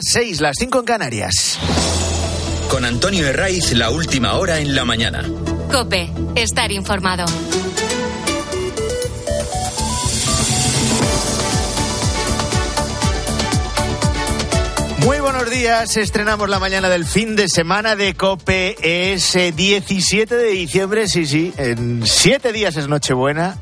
6, las 5 en Canarias. Con Antonio Herraiz, la última hora en la mañana. Cope, estar informado. Muy buenos días, estrenamos la mañana del fin de semana de Cope, es 17 de diciembre, sí, sí, en 7 días es Nochebuena,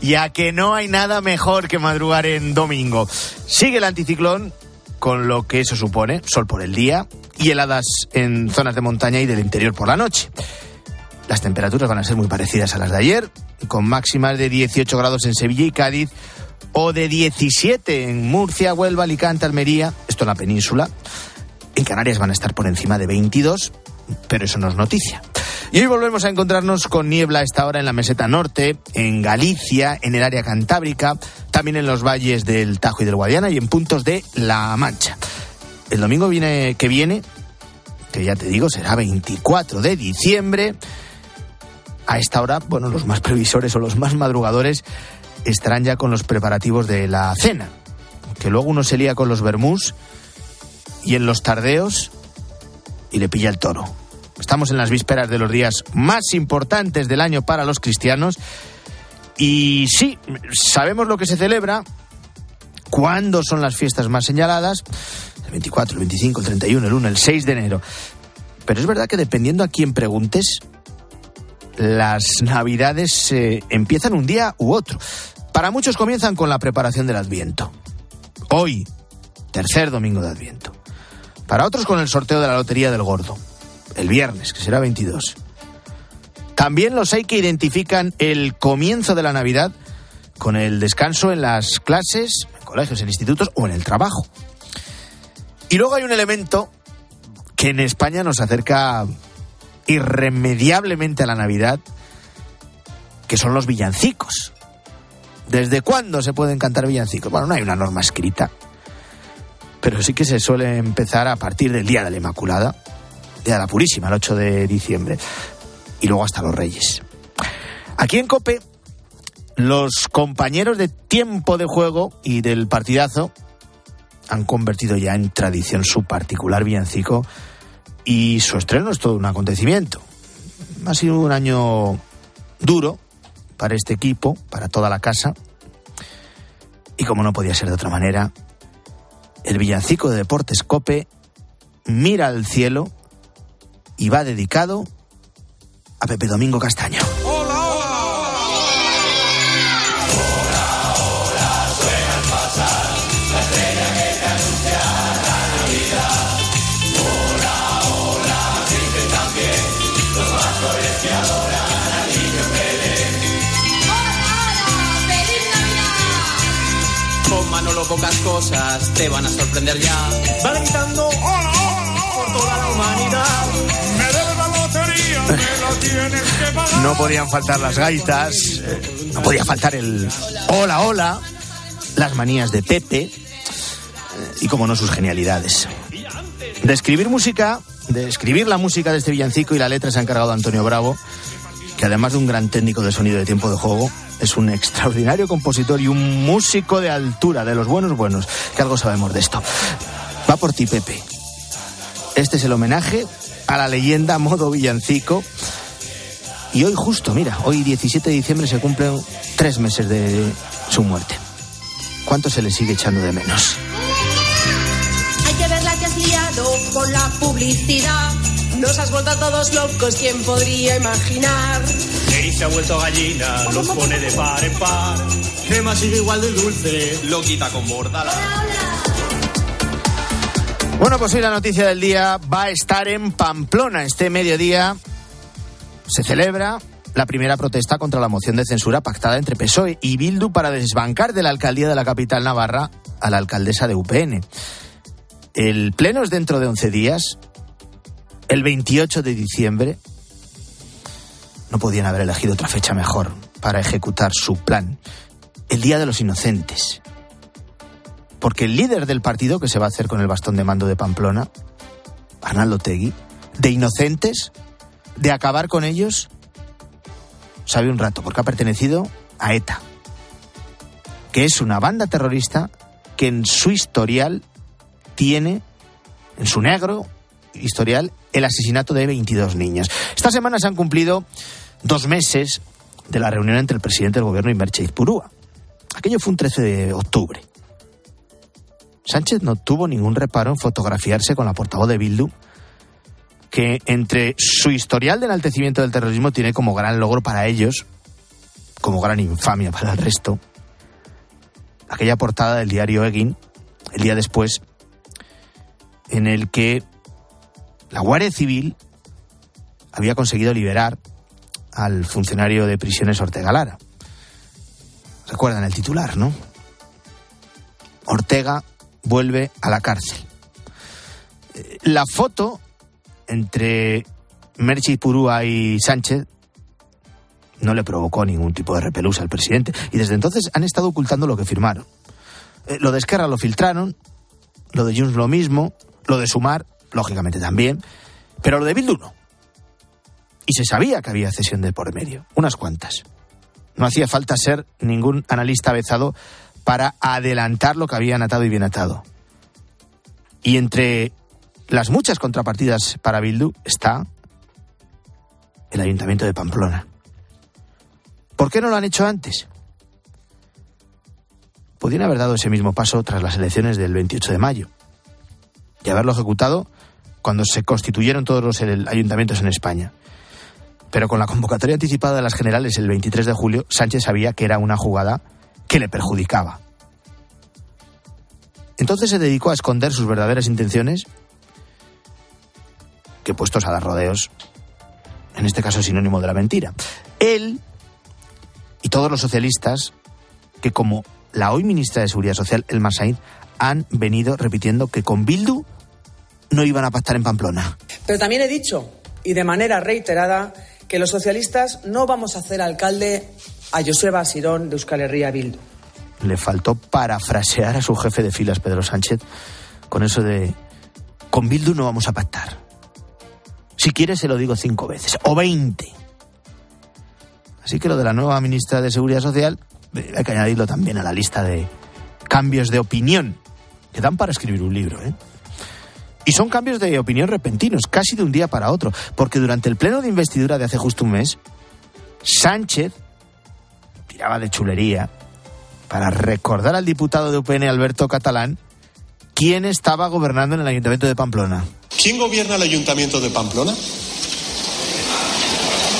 ya que no hay nada mejor que madrugar en domingo. Sigue el anticiclón, con lo que eso supone, sol por el día y heladas en zonas de montaña y del interior por la noche. Las temperaturas van a ser muy parecidas a las de ayer, con máximas de 18 grados en Sevilla y Cádiz, o de 17 en Murcia, Huelva, Alicante, Almería, esto en la península. En Canarias van a estar por encima de 22, pero eso no es noticia. Y hoy volvemos a encontrarnos con niebla a esta hora en la meseta norte, en Galicia, en el área cantábrica, también en los valles del Tajo y del Guadiana y en puntos de La Mancha. El domingo viene, que viene, que ya te digo, será 24 de diciembre. A esta hora, bueno, los más previsores o los más madrugadores estarán ya con los preparativos de la cena. Que luego uno se lía con los vermús y en los tardeos y le pilla el toro. Estamos en las vísperas de los días más importantes del año para los cristianos. Y sí, sabemos lo que se celebra, cuándo son las fiestas más señaladas, el 24, el 25, el 31, el 1, el 6 de enero. Pero es verdad que dependiendo a quién preguntes, las navidades eh, empiezan un día u otro. Para muchos comienzan con la preparación del Adviento. Hoy, tercer domingo de Adviento. Para otros con el sorteo de la Lotería del Gordo el viernes, que será 22. También los hay que identifican el comienzo de la Navidad con el descanso en las clases, en colegios, en institutos o en el trabajo. Y luego hay un elemento que en España nos acerca irremediablemente a la Navidad, que son los villancicos. ¿Desde cuándo se pueden cantar villancicos? Bueno, no hay una norma escrita, pero sí que se suele empezar a partir del Día de la Inmaculada, De la Purísima, el 8 de diciembre, y luego hasta los Reyes. Aquí en Cope, los compañeros de tiempo de juego y del partidazo han convertido ya en tradición su particular villancico y su estreno es todo un acontecimiento. Ha sido un año duro para este equipo, para toda la casa. Y como no podía ser de otra manera, el villancico de Deportes Cope mira al cielo y va dedicado a Pepe Domingo Castaño. Con Manolo pocas cosas te van a sorprender ya. Va gritando hola, No podían faltar las gaitas, no podía faltar el hola, hola, las manías de Pepe eh, y, como no, sus genialidades. De escribir música, de escribir la música de este villancico y la letra se ha encargado Antonio Bravo, que además de un gran técnico de sonido de tiempo de juego, es un extraordinario compositor y un músico de altura, de los buenos buenos, que algo sabemos de esto. Va por ti, Pepe. Este es el homenaje a la leyenda modo villancico. Y hoy justo, mira, hoy 17 de diciembre se cumplen tres meses de su muerte. ¿Cuánto se le sigue echando de menos? Hay que ver la que has liado con la publicidad. Nos has vuelto a todos locos, ¿quién podría imaginar? Eri se ha vuelto gallina, los pone de par en par. Gema sigue igual de dulce, lo quita con bordala. Bueno, pues hoy la noticia del día va a estar en Pamplona. Este mediodía se celebra la primera protesta contra la moción de censura pactada entre PSOE y Bildu para desbancar de la alcaldía de la capital navarra a la alcaldesa de UPN. El pleno es dentro de 11 días, el 28 de diciembre. No podían haber elegido otra fecha mejor para ejecutar su plan. El Día de los Inocentes. Porque el líder del partido que se va a hacer con el bastón de mando de Pamplona, Arnaldo Tegui, de inocentes, de acabar con ellos, sabe un rato, porque ha pertenecido a ETA, que es una banda terrorista que en su historial tiene en su negro historial el asesinato de 22 niños. Esta semana se han cumplido dos meses de la reunión entre el presidente del gobierno y Merche Purúa. Aquello fue un 13 de octubre. Sánchez no tuvo ningún reparo en fotografiarse con la portavoz de Bildu, que entre su historial de enaltecimiento del terrorismo tiene como gran logro para ellos, como gran infamia para el resto, aquella portada del diario Egin, el día después, en el que la Guardia Civil había conseguido liberar al funcionario de prisiones Ortega Lara. Recuerdan el titular, ¿no? Ortega vuelve a la cárcel. Eh, la foto entre Merchi Purúa y Sánchez no le provocó ningún tipo de repelús al presidente y desde entonces han estado ocultando lo que firmaron. Eh, lo de Esquerra lo filtraron, lo de Junts lo mismo, lo de Sumar, lógicamente también, pero lo de Bildu no. Y se sabía que había cesión de por medio, unas cuantas. No hacía falta ser ningún analista avezado para adelantar lo que habían atado y bien atado. Y entre las muchas contrapartidas para Bildu está el Ayuntamiento de Pamplona. ¿Por qué no lo han hecho antes? Podrían haber dado ese mismo paso tras las elecciones del 28 de mayo y haberlo ejecutado cuando se constituyeron todos los ayuntamientos en España. Pero con la convocatoria anticipada de las generales el 23 de julio, Sánchez sabía que era una jugada que le perjudicaba. Entonces se dedicó a esconder sus verdaderas intenciones, que puestos a dar rodeos, en este caso sinónimo de la mentira. Él y todos los socialistas, que como la hoy ministra de Seguridad Social, El Said, han venido repitiendo que con Bildu no iban a pactar en Pamplona. Pero también he dicho, y de manera reiterada, que los socialistas no vamos a hacer alcalde a Joseba Sirón de Euskal Herria Bildu. Le faltó parafrasear a su jefe de filas, Pedro Sánchez, con eso de con Bildu no vamos a pactar. Si quiere se lo digo cinco veces, o veinte. Así que lo de la nueva ministra de Seguridad Social eh, hay que añadirlo también a la lista de cambios de opinión que dan para escribir un libro. ¿eh? Y son cambios de opinión repentinos, casi de un día para otro, porque durante el pleno de investidura de hace justo un mes, Sánchez tiraba de chulería para recordar al diputado de UPN Alberto Catalán quién estaba gobernando en el Ayuntamiento de Pamplona. ¿Quién gobierna el Ayuntamiento de Pamplona?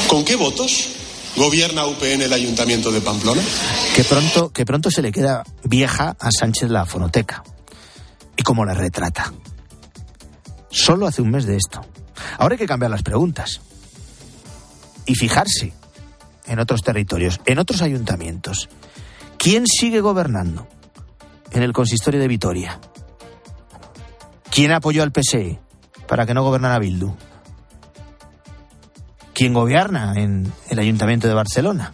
¿Con qué votos gobierna UPN el Ayuntamiento de Pamplona? Que pronto, que pronto se le queda vieja a Sánchez la fonoteca. Y cómo la retrata. Solo hace un mes de esto. Ahora hay que cambiar las preguntas. Y fijarse en otros territorios, en otros ayuntamientos. ¿Quién sigue gobernando en el consistorio de Vitoria? ¿Quién apoyó al PSE para que no gobernara Bildu? ¿Quién gobierna en el ayuntamiento de Barcelona?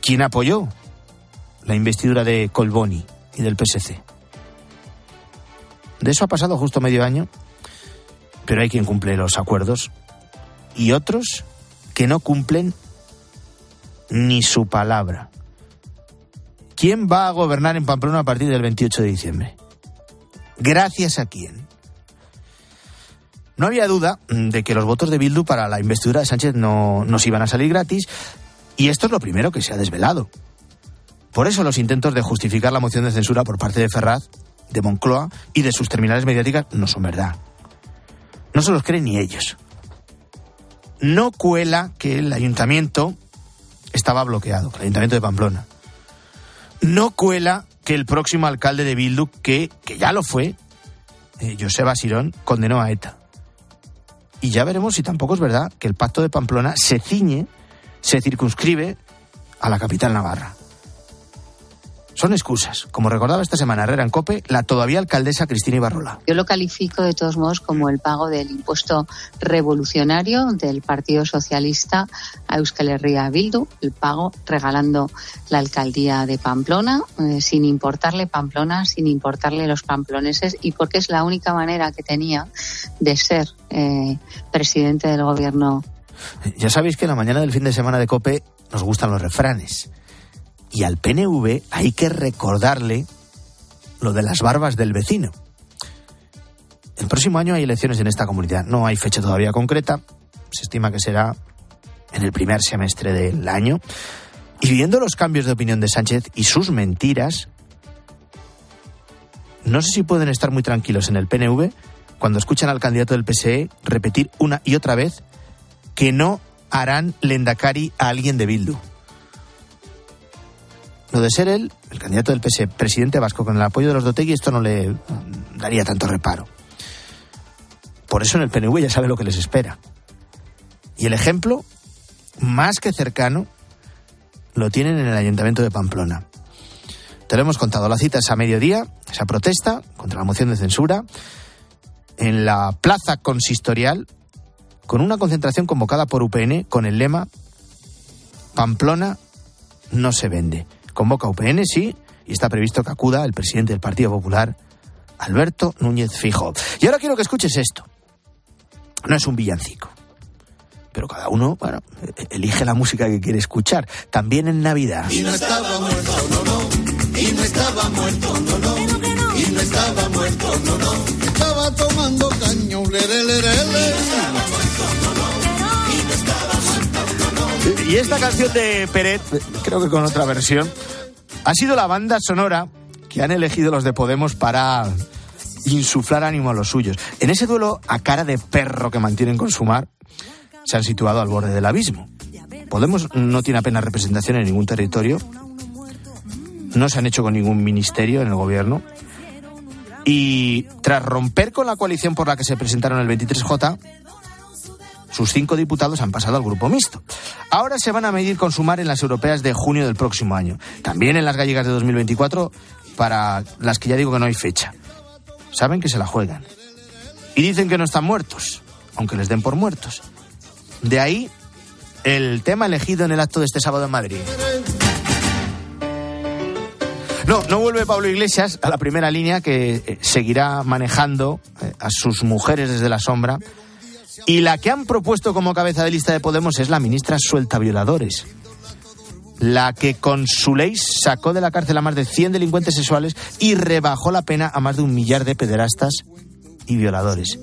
¿Quién apoyó la investidura de Colboni y del PSC? De eso ha pasado justo medio año, pero hay quien cumple los acuerdos y otros que no cumplen ni su palabra. ¿Quién va a gobernar en Pamplona a partir del 28 de diciembre? ¿Gracias a quién? No había duda de que los votos de Bildu para la investidura de Sánchez no nos iban a salir gratis, y esto es lo primero que se ha desvelado. Por eso los intentos de justificar la moción de censura por parte de Ferraz de Moncloa y de sus terminales mediáticas no son verdad. No se los creen ni ellos. No cuela que el ayuntamiento estaba bloqueado, el ayuntamiento de Pamplona. No cuela que el próximo alcalde de Bildu, que, que ya lo fue, eh, Joseba Sirón, condenó a ETA. Y ya veremos si tampoco es verdad que el pacto de Pamplona se ciñe, se circunscribe a la capital navarra. Son excusas. Como recordaba esta semana Herrera en COPE, la todavía alcaldesa Cristina Ibarrola. Yo lo califico de todos modos como el pago del impuesto revolucionario del Partido Socialista a Euskal Herria Bildu, el pago regalando la alcaldía de Pamplona, eh, sin importarle Pamplona, sin importarle los pamploneses y porque es la única manera que tenía de ser eh, presidente del gobierno. Ya sabéis que en la mañana del fin de semana de COPE nos gustan los refranes. Y al PNV hay que recordarle lo de las barbas del vecino. El próximo año hay elecciones en esta comunidad. No hay fecha todavía concreta. Se estima que será en el primer semestre del año. Y viendo los cambios de opinión de Sánchez y sus mentiras, no sé si pueden estar muy tranquilos en el PNV cuando escuchan al candidato del PSE repetir una y otra vez que no harán lendakari a alguien de Bildu. Lo de ser él, el candidato del PSE, presidente vasco, con el apoyo de los Dotegui, esto no le daría tanto reparo. Por eso en el PNV ya sabe lo que les espera. Y el ejemplo, más que cercano, lo tienen en el Ayuntamiento de Pamplona. Te lo hemos contado, la cita es a mediodía, esa protesta contra la moción de censura, en la plaza consistorial, con una concentración convocada por UPN con el lema Pamplona no se vende. Convoca UPN, sí, y está previsto que acuda el presidente del Partido Popular, Alberto Núñez Fijo. Y ahora quiero que escuches esto. No es un villancico. Pero cada uno, bueno, elige la música que quiere escuchar. También en Navidad. Y no estaba muerto, no, no. Y no estaba muerto, no, no. Y no estaba muerto, no, no. Y esta canción de Peret, creo que con otra versión, ha sido la banda sonora que han elegido los de Podemos para insuflar ánimo a los suyos. En ese duelo a cara de perro que mantienen con Sumar, se han situado al borde del abismo. Podemos no tiene apenas representación en ningún territorio, no se han hecho con ningún ministerio en el gobierno, y tras romper con la coalición por la que se presentaron el 23J, sus cinco diputados han pasado al grupo mixto. Ahora se van a medir con sumar en las europeas de junio del próximo año. También en las gallegas de 2024, para las que ya digo que no hay fecha. Saben que se la juegan. Y dicen que no están muertos, aunque les den por muertos. De ahí el tema elegido en el acto de este sábado en Madrid. No, no vuelve Pablo Iglesias a la primera línea que eh, seguirá manejando eh, a sus mujeres desde la sombra. Y la que han propuesto como cabeza de lista de Podemos es la ministra suelta violadores. La que con su ley sacó de la cárcel a más de 100 delincuentes sexuales y rebajó la pena a más de un millar de pederastas y violadores.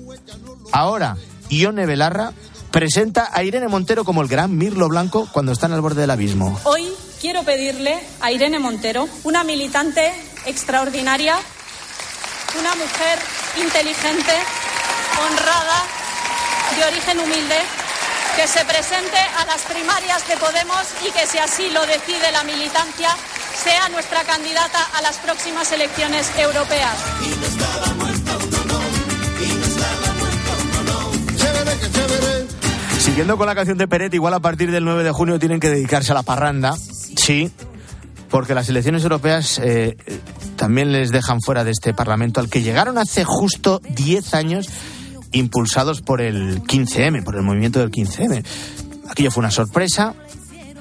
Ahora, Ione Belarra presenta a Irene Montero como el gran Mirlo Blanco cuando están al borde del abismo. Hoy quiero pedirle a Irene Montero, una militante extraordinaria, una mujer inteligente, honrada, de origen humilde, que se presente a las primarias de Podemos y que si así lo decide la militancia, sea nuestra candidata a las próximas elecciones europeas. Siguiendo con la canción de Peret, igual a partir del 9 de junio tienen que dedicarse a la parranda. Sí, porque las elecciones europeas eh, también les dejan fuera de este Parlamento al que llegaron hace justo 10 años impulsados por el 15M, por el movimiento del 15M. Aquello fue una sorpresa,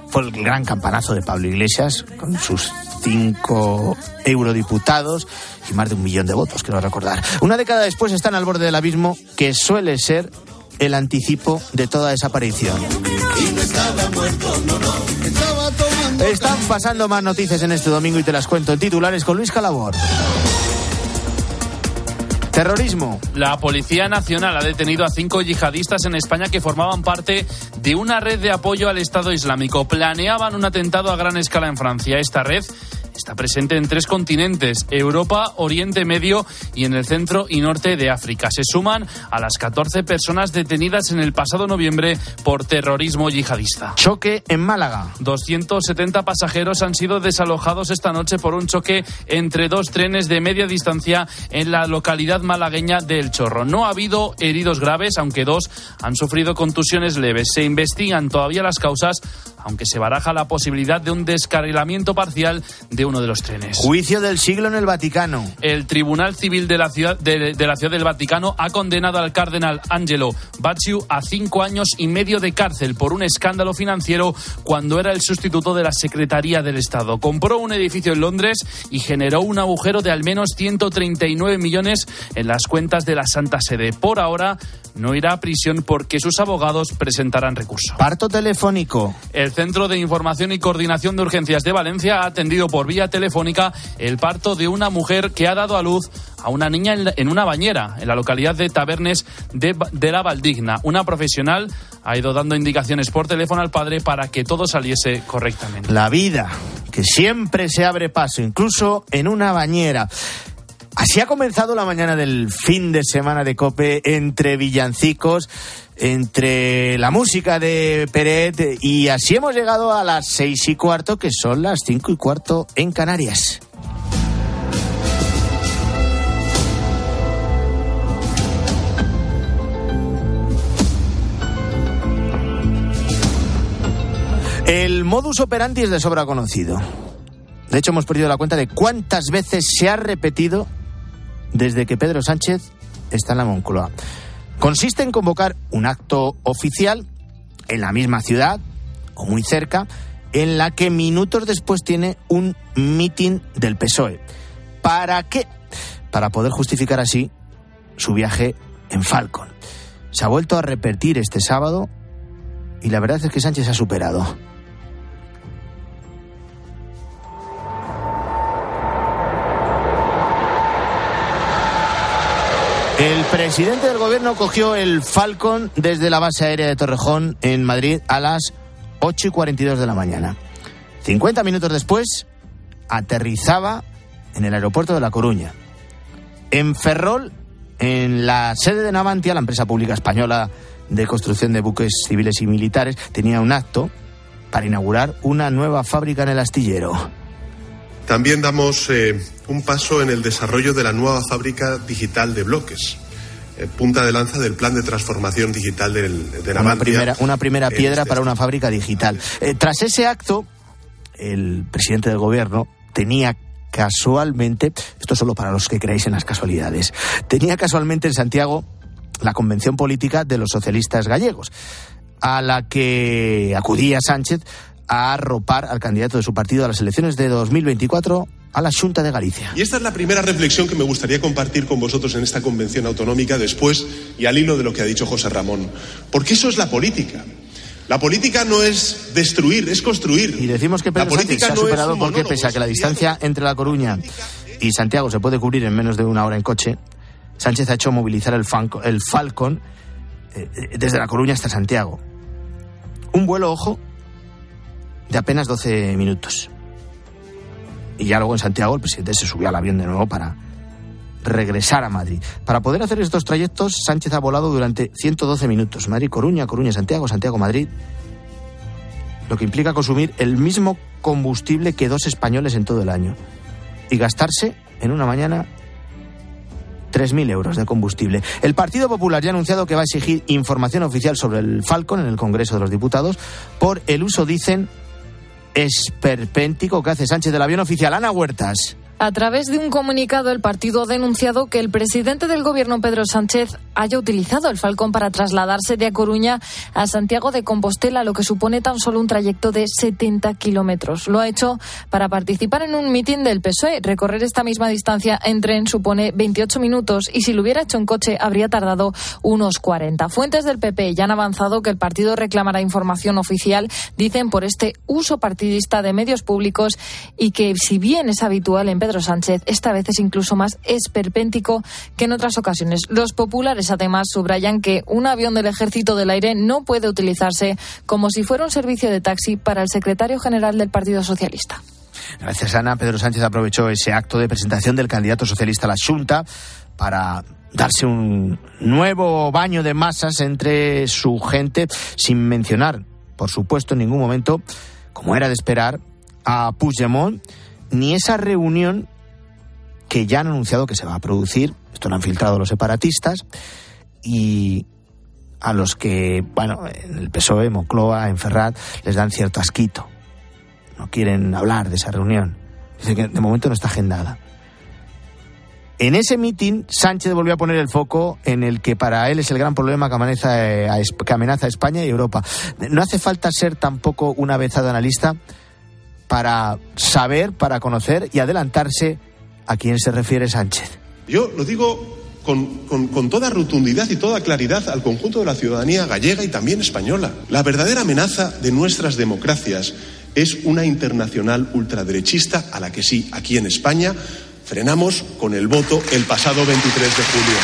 fue el gran campanazo de Pablo Iglesias con sus cinco eurodiputados y más de un millón de votos, quiero recordar. Una década después están al borde del abismo que suele ser el anticipo de toda desaparición. Están pasando más noticias en este domingo y te las cuento en titulares con Luis Calabor. Terrorismo. La Policía Nacional ha detenido a cinco yihadistas en España que formaban parte de una red de apoyo al Estado Islámico. Planeaban un atentado a gran escala en Francia. Esta red Está presente en tres continentes, Europa, Oriente Medio y en el centro y norte de África. Se suman a las 14 personas detenidas en el pasado noviembre por terrorismo yihadista. Choque en Málaga. 270 pasajeros han sido desalojados esta noche por un choque entre dos trenes de media distancia en la localidad malagueña de El Chorro. No ha habido heridos graves, aunque dos han sufrido contusiones leves. Se investigan todavía las causas, aunque se baraja la posibilidad de un descarrilamiento parcial de uno de los trenes. Juicio del siglo en el Vaticano. El Tribunal Civil de la Ciudad, de, de la ciudad del Vaticano ha condenado al cardenal Angelo Bacciu a cinco años y medio de cárcel por un escándalo financiero cuando era el sustituto de la Secretaría del Estado. Compró un edificio en Londres y generó un agujero de al menos 139 millones en las cuentas de la Santa Sede. Por ahora no irá a prisión porque sus abogados presentarán recurso. Parto telefónico. El Centro de Información y Coordinación de Urgencias de Valencia ha atendido por vía telefónica el parto de una mujer que ha dado a luz a una niña en una bañera en la localidad de Tabernes de, de, la Valdigna. Una profesional ha ido dando indicaciones por teléfono al padre para que todo saliese correctamente. La vida, que siempre se abre paso, incluso en una bañera. Así ha comenzado la mañana del fin de semana de Cope entre villancicos, entre la música de Peret y así hemos llegado a las seis y cuarto, que son las cinco y cuarto en Canarias. El modus operandi es de sobra conocido. De hecho, hemos perdido la cuenta de cuántas veces se ha repetido desde que Pedro Sánchez está en la Moncloa. Consiste en convocar un acto oficial en la misma ciudad o muy cerca, en la que minutos después tiene un mitin del PSOE. ¿Para qué? Para poder justificar así su viaje en Falcon. Se ha vuelto a repetir este sábado y la verdad es que Sánchez ha superado. El presidente del gobierno cogió el Falcon desde la base aérea de Torrejón en Madrid a las 8 y 42 de la mañana. 50 minutos después, aterrizaba en el aeropuerto de La Coruña. En Ferrol, en la sede de Navantia, la empresa pública española de construcción de buques civiles y militares, tenía un acto para inaugurar una nueva fábrica en el astillero. También damos eh, un paso en el desarrollo de la nueva fábrica digital de bloques. eh, punta de lanza del plan de transformación digital del, de Una Navantia. primera, una primera en piedra este para una fábrica digital. Eh, tras ese acto, el presidente del gobierno tenía casualmente, esto solo para los que creéis en las casualidades, tenía casualmente en Santiago la convención política de los socialistas gallegos, a la que acudía Sánchez a arropar al candidato de su partido a las elecciones de 2024 a la Junta de Galicia. Y esta es la primera reflexión que me gustaría compartir con vosotros en esta convención autonómica después y al hilo de lo que ha dicho José Ramón. Porque eso es la política. La política no es destruir, es construir. Y decimos que La Sánchez política se ha no superado porque pese a que la distancia entre La Coruña y Santiago se puede cubrir en menos de una hora en coche, Sánchez ha hecho movilizar el, el Falcon eh, eh, desde La Coruña hasta Santiago. Un vuelo, ojo, de apenas 12 minutos. Y ya luego en Santiago el presidente se subió al avión de nuevo para regresar a Madrid. Para poder hacer estos trayectos, Sánchez ha volado durante 112 minutos. Madrid-Coruña, Coruña-Santiago, Santiago-Madrid. Lo que implica consumir el mismo combustible que dos españoles en todo el año. Y gastarse en una mañana 3.000 euros de combustible. El Partido Popular ya ha anunciado que va a exigir información oficial sobre el Falcon en el Congreso de los Diputados por el uso, dicen, esperpéntico que hace Sánchez del avión oficial. Ana Huertas. A través de un comunicado, el partido ha denunciado que el presidente del gobierno, Pedro Sánchez, haya utilizado el Falcón para trasladarse de A Coruña a Santiago de Compostela, lo que supone tan solo un trayecto de 70 kilómetros. Lo ha hecho para participar en un mitin del PSOE. Recorrer esta misma distancia en tren supone 28 minutos y si lo hubiera hecho en coche habría tardado unos 40. Fuentes del PP ya han avanzado que el partido reclamará información oficial, dicen, por este uso partidista de medios públicos y que, si bien es habitual en Pedro Sánchez, esta vez es incluso más esperpéntico que en otras ocasiones. Los populares, además, subrayan que un avión del Ejército del Aire no puede utilizarse como si fuera un servicio de taxi para el secretario general del Partido Socialista. Gracias, Ana. Pedro Sánchez aprovechó ese acto de presentación del candidato socialista a la Junta para darse un nuevo baño de masas entre su gente, sin mencionar, por supuesto, en ningún momento, como era de esperar, a Puigdemont, ni esa reunión que ya han anunciado que se va a producir, esto lo han filtrado los separatistas, y a los que, bueno, en el PSOE, Moncloa, en Ferrat, les dan cierto asquito. No quieren hablar de esa reunión. Dicen que de momento no está agendada. En ese mitin, Sánchez volvió a poner el foco en el que para él es el gran problema que amenaza, eh, que amenaza a España y Europa. No hace falta ser tampoco una avezada analista para saber, para conocer y adelantarse a quién se refiere Sánchez. Yo lo digo con, con- con toda rotundidad y toda claridad al conjunto de la ciudadanía gallega y también española. La verdadera amenaza de nuestras democracias es una internacional ultraderechista a la que sí, aquí en España, frenamos con el voto el pasado 23 de julio.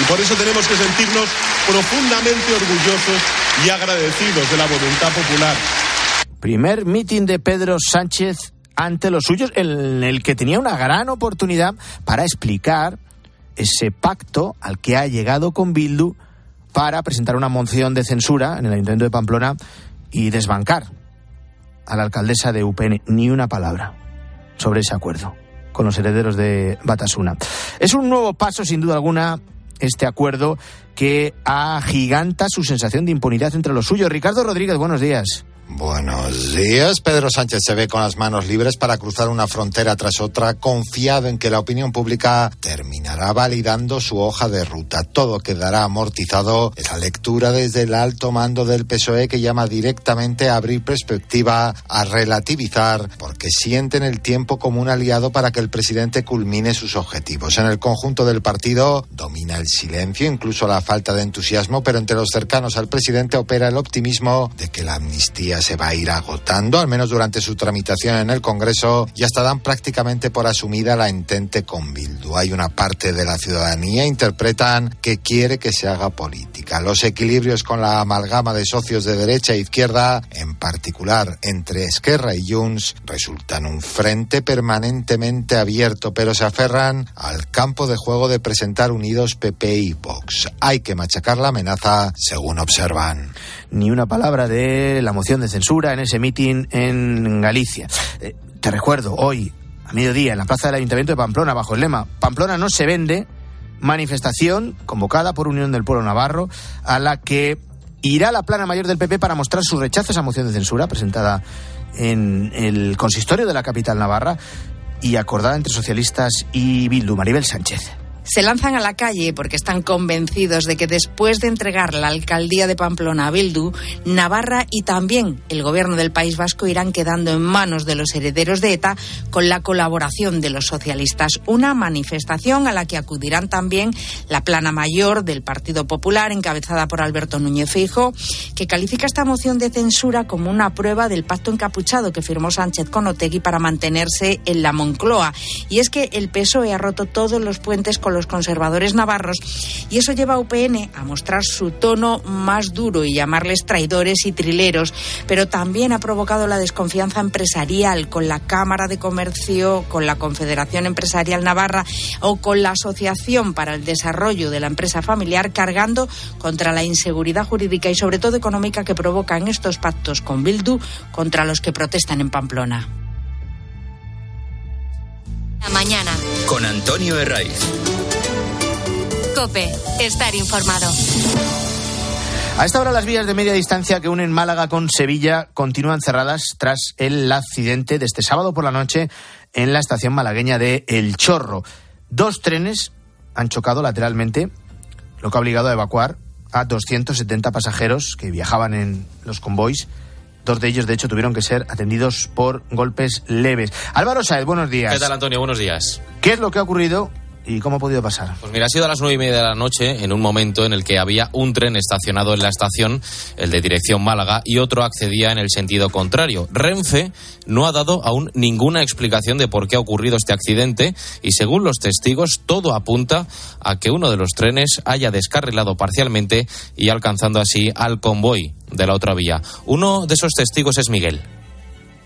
Y por eso tenemos que sentirnos profundamente orgullosos y agradecidos de la voluntad popular. Primer mitin de Pedro Sánchez ante los suyos, en el que tenía una gran oportunidad para explicar ese pacto al que ha llegado con Bildu para presentar una moción de censura en el Ayuntamiento de Pamplona y desbancar a la alcaldesa de UPN. Ni una palabra sobre ese acuerdo con los herederos de Batasuna. Es un nuevo paso, sin duda alguna, este acuerdo que agiganta su sensación de impunidad entre los suyos. Ricardo Rodríguez, buenos días. Buenos días. Pedro Sánchez se ve con las manos libres para cruzar una frontera tras otra, confiado en que la opinión pública terminará validando su hoja de ruta. Todo quedará amortizado. Esa lectura desde el alto mando del PSOE que llama directamente a abrir perspectiva, a relativizar, porque sienten el tiempo como un aliado para que el presidente culmine sus objetivos. En el conjunto del partido domina el silencio, incluso la falta de entusiasmo, pero entre los cercanos al presidente opera el optimismo de que la amnistía se va a ir agotando, al menos durante su tramitación en el Congreso, y hasta dan prácticamente por asumida la entente con Bildu. Hay una parte de la ciudadanía, interpretan, que quiere que se haga política. Los equilibrios con la amalgama de socios de derecha e izquierda, en particular entre Esquerra y Junts, resultan un frente permanentemente abierto, pero se aferran al campo de juego de presentar unidos PP y Vox. Hay que machacar la amenaza, según observan. Ni una palabra de la moción de censura en ese mitin en Galicia. Eh, te recuerdo, hoy, a mediodía, en la plaza del Ayuntamiento de Pamplona, bajo el lema Pamplona no se vende, manifestación convocada por Unión del Pueblo Navarro, a la que irá la plana mayor del PP para mostrar su rechazo a esa moción de censura presentada en el consistorio de la capital navarra y acordada entre socialistas y Bildu. Maribel Sánchez se lanzan a la calle porque están convencidos de que después de entregar la alcaldía de Pamplona a Bildu, Navarra y también el gobierno del País Vasco irán quedando en manos de los herederos de ETA con la colaboración de los socialistas. Una manifestación a la que acudirán también la plana mayor del Partido Popular, encabezada por Alberto Núñez Feijo, que califica esta moción de censura como una prueba del pacto encapuchado que firmó Sánchez con Otegui para mantenerse en la Moncloa. Y es que el PSOE ha roto todos los puentes con los conservadores navarros y eso lleva a UPN a mostrar su tono más duro y llamarles traidores y trileros, pero también ha provocado la desconfianza empresarial con la Cámara de Comercio, con la Confederación Empresarial Navarra o con la Asociación para el Desarrollo de la Empresa Familiar cargando contra la inseguridad jurídica y sobre todo económica que provocan estos pactos con Bildu contra los que protestan en Pamplona. La mañana. Con Antonio Herraiz. Cope, estar informado. A esta hora las vías de media distancia que unen Málaga con Sevilla continúan cerradas tras el accidente de este sábado por la noche en la estación malagueña de El Chorro. Dos trenes han chocado lateralmente, lo que ha obligado a evacuar a 270 pasajeros que viajaban en los convoys. Dos de ellos, de hecho, tuvieron que ser atendidos por golpes leves. Álvaro Saez, buenos días. ¿Qué tal, Antonio? Buenos días. ¿Qué es lo que ha ocurrido ¿Y cómo ha podido pasar? Pues mira, ha sido a las nueve y media de la noche, en un momento en el que había un tren estacionado en la estación, el de dirección Málaga, y otro accedía en el sentido contrario. Renfe no ha dado aún ninguna explicación de por qué ha ocurrido este accidente y, según los testigos, todo apunta a que uno de los trenes haya descarrilado parcialmente y alcanzando así al convoy de la otra vía. Uno de esos testigos es Miguel.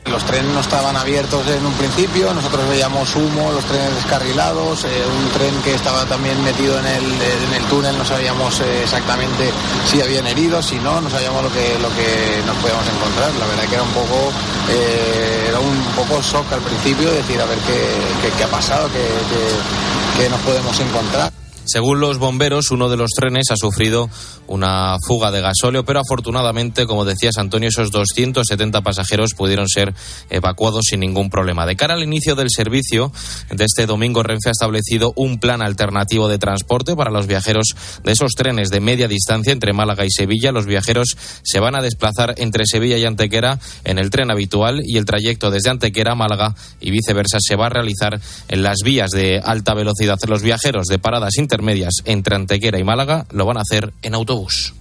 Los trenes no estaban abiertos en un principio, nosotros veíamos humo, los trenes descarrilados, eh, un tren que estaba también metido en el, en el túnel, no sabíamos eh, exactamente si habían heridos, si no, no sabíamos lo que, lo que nos podíamos encontrar. La verdad que era un poco, eh, era un poco shock al principio, decir a ver qué, qué, qué ha pasado, qué, qué, qué nos podemos encontrar. Según los bomberos, uno de los trenes ha sufrido una fuga de gasóleo, pero afortunadamente, como decías Antonio, esos 270 pasajeros pudieron ser evacuados sin ningún problema. De cara al inicio del servicio de este domingo, Renfe ha establecido un plan alternativo de transporte para los viajeros de esos trenes de media distancia entre Málaga y Sevilla. Los viajeros se van a desplazar entre Sevilla y Antequera en el tren habitual y el trayecto desde Antequera a Málaga y viceversa se va a realizar en las vías de alta velocidad. Los viajeros de paradas intermedias intermedias entre Antequera y Málaga lo van a hacer en autobús.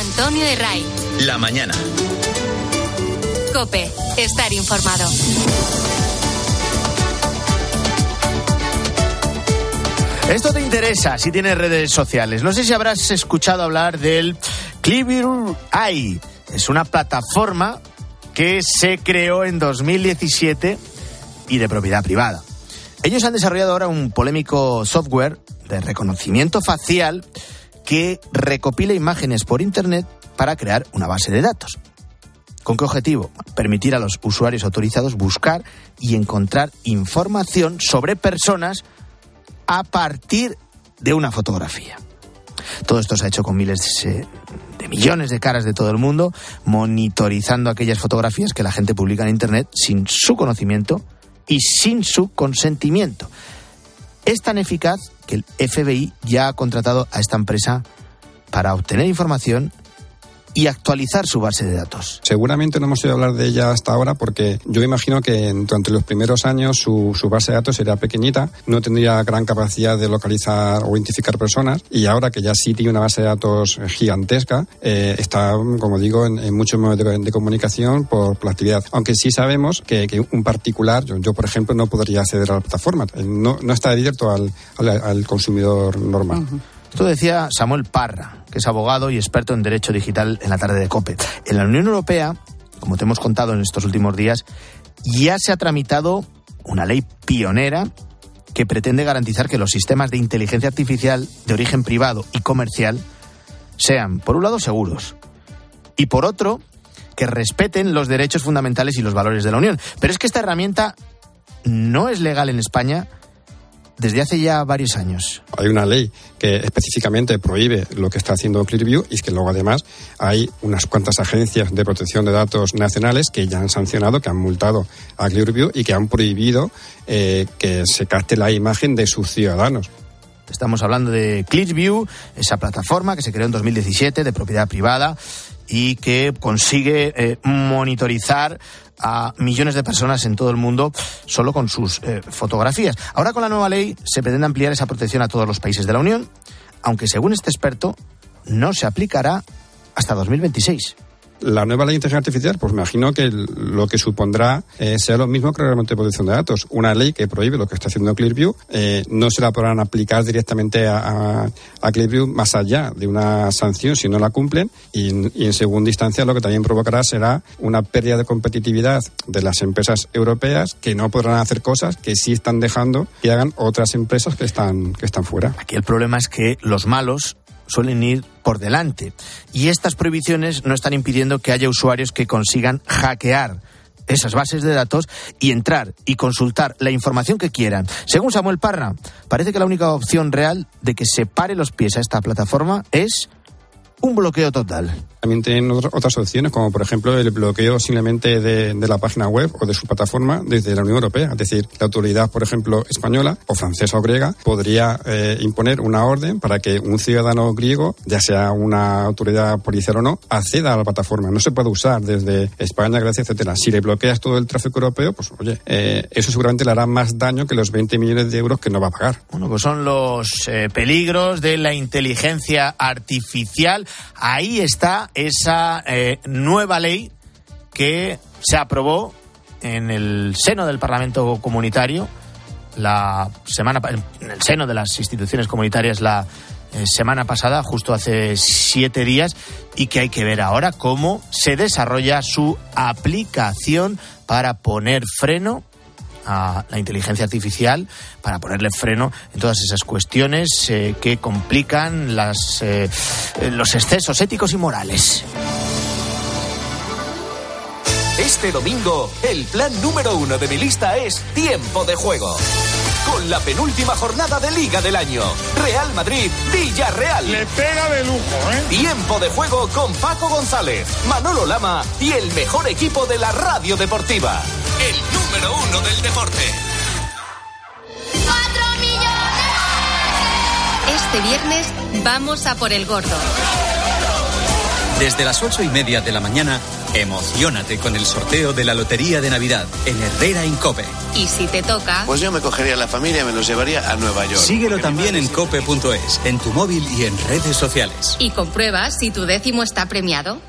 Antonio de Ray. La mañana. Cope, estar informado. Esto te interesa si tienes redes sociales. No sé si habrás escuchado hablar del Clear Eye. Es una plataforma que se creó en 2017 y de propiedad privada. Ellos han desarrollado ahora un polémico software de reconocimiento facial que recopila imágenes por Internet para crear una base de datos. ¿Con qué objetivo? Permitir a los usuarios autorizados buscar y encontrar información sobre personas a partir de una fotografía. Todo esto se ha hecho con miles de millones de caras de todo el mundo, monitorizando aquellas fotografías que la gente publica en Internet sin su conocimiento y sin su consentimiento. Es tan eficaz que el FBI ya ha contratado a esta empresa para obtener información y actualizar su base de datos. Seguramente no hemos oído hablar de ella hasta ahora porque yo imagino que durante los primeros años su, su, base de datos sería pequeñita, no tendría gran capacidad de localizar o identificar personas y ahora que ya sí tiene una base de datos gigantesca, eh, está, como digo, en, en muchos medios de, de, comunicación por, por, la actividad. Aunque sí sabemos que, que un particular, yo, yo, por ejemplo no podría acceder a la plataforma, no, no está abierto al, al, al consumidor normal. Uh -huh. Esto decía Samuel Parra, que es abogado y experto en derecho digital en la tarde de COPE. En la Unión Europea, como te hemos contado en estos últimos días, ya se ha tramitado una ley pionera que pretende garantizar que los sistemas de inteligencia artificial de origen privado y comercial sean, por un lado, seguros y, por otro, que respeten los derechos fundamentales y los valores de la Unión. Pero es que esta herramienta no es legal en España desde hace ya varios años. Hay una ley que específicamente prohíbe lo que está haciendo Clearview y que luego además hay unas cuantas agencias de protección de datos nacionales que ya han sancionado, que han multado a Clearview y que han prohibido eh, que se capte la imagen de sus ciudadanos. Estamos hablando de Clearview, esa plataforma que se creó en 2017 de propiedad privada y que consigue eh, monitorizar a millones de personas en todo el mundo solo con sus eh, fotografías. Ahora con la nueva ley se pretende ampliar esa protección a todos los países de la Unión, aunque según este experto no se aplicará hasta 2026 la nueva ley de inteligencia artificial, pues me imagino que lo que supondrá eh, sea lo mismo que el reglamento de protección de datos. Una ley que prohíbe lo que está haciendo Clearview, eh, no se la podrán aplicar directamente a, Clearview más allá de una sanción si no la cumplen. Y, y, en segunda instancia, lo que también provocará será una pérdida de competitividad de las empresas europeas que no podrán hacer cosas que sí están dejando que hagan otras empresas que están, que están fuera. Aquí el problema es que los malos suelen ir por delante. Y estas prohibiciones no están impidiendo que haya usuarios que consigan hackear esas bases de datos y entrar y consultar la información que quieran. Según Samuel Parra, parece que la única opción real de que se pare los pies a esta plataforma es un bloqueo total. También tienen otras opciones, como por ejemplo el bloqueo simplemente de, de, la página web o de su plataforma desde la Unión Europea. Es decir, la autoridad, por ejemplo, española o francesa o griega, podría eh, imponer una orden para que un ciudadano griego, ya sea una autoridad policial o no, acceda a la plataforma. No se puede usar desde España, Grecia, etcétera. Si le bloqueas todo el tráfico europeo, pues oye, eh, eso seguramente le hará más daño que los 20 millones de euros que no va a pagar. Bueno, pues son los eh, peligros de la inteligencia artificial. Ahí está esa eh, nueva ley que se aprobó en el seno del Parlamento Comunitario. La semana en el seno de las instituciones comunitarias la eh, semana pasada, justo hace siete días, y que hay que ver ahora cómo se desarrolla su aplicación para poner freno a la inteligencia artificial para ponerle freno en todas esas cuestiones eh, que complican las, eh, los excesos éticos y morales. Este domingo, el plan número uno de mi lista es Tiempo de Juego. Con la penúltima jornada de Liga del año. Real Madrid, Villarreal. Le pega de lujo, ¿eh? Tiempo de juego con Paco González, Manolo Lama y el mejor equipo de la radio deportiva. El número uno del deporte. ¡Cuatro millones! Este viernes vamos a por el gordo. Desde las ocho y media de la mañana, Emocionate con el sorteo de la Lotería de Navidad en Herrera en Cope. Y si te toca... Pues yo me cogería la familia y me los llevaría a Nueva York. Síguelo también en cope.es, en tu móvil y en redes sociales. Y comprueba si tu décimo está premiado.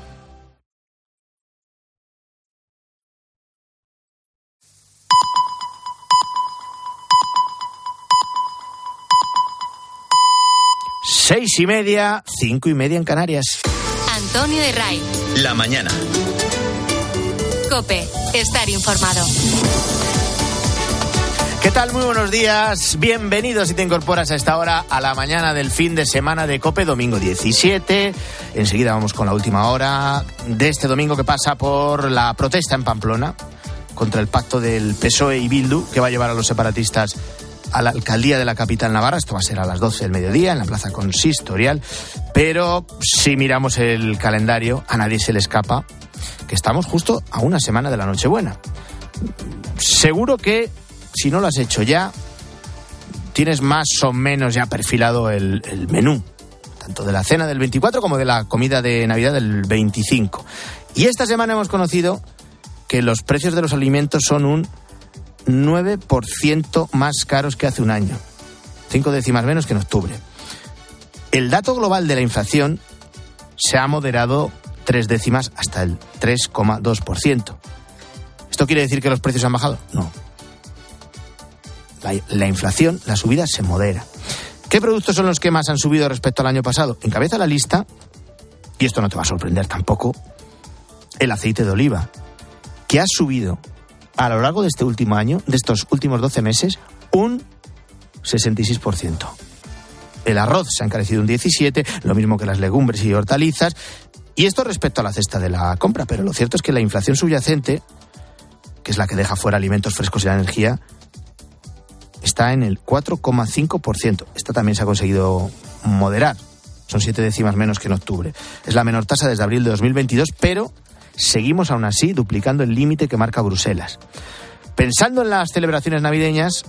Seis y media, cinco y media en Canarias. Antonio de Ray. La mañana. Cope, estar informado. ¿Qué tal? Muy buenos días. Bienvenidos si te incorporas a esta hora a la mañana del fin de semana de Cope, domingo 17. Enseguida vamos con la última hora de este domingo que pasa por la protesta en Pamplona contra el pacto del PSOE y Bildu que va a llevar a los separatistas a la alcaldía de la capital navarra. Esto va a ser a las 12 del mediodía en la plaza consistorial. Pero si miramos el calendario, a nadie se le escapa que estamos justo a una semana de la Nochebuena. Seguro que si no lo has hecho ya, tienes más o menos ya perfilado el, menú, tanto de la cena del 24 como de la comida de Navidad del 25. Y esta semana hemos conocido que los precios de los alimentos son un 9% más caros que hace un año, cinco décimas menos que en octubre. El dato global de la inflación se ha moderado tres décimas hasta el 3,2%. ¿Esto quiere decir que los precios han bajado? No. La, la, inflación, la subida se modera. ¿Qué productos son los que más han subido respecto al año pasado? Encabeza la lista, y esto no te va a sorprender tampoco, el aceite de oliva, que ha subido a lo largo de este último año, de estos últimos 12 meses, un 66%. El arroz se ha encarecido un 17%, lo mismo que las legumbres y hortalizas. Y esto respecto a la cesta de la compra, pero lo cierto es que la inflación subyacente, que es la que deja fuera alimentos frescos y la energía, está en el 4,5%. Esta también se ha conseguido moderar. Son siete décimas menos que en octubre. Es la menor tasa desde abril de 2022, pero seguimos aún así duplicando el límite que marca Bruselas. Pensando en las celebraciones navideñas,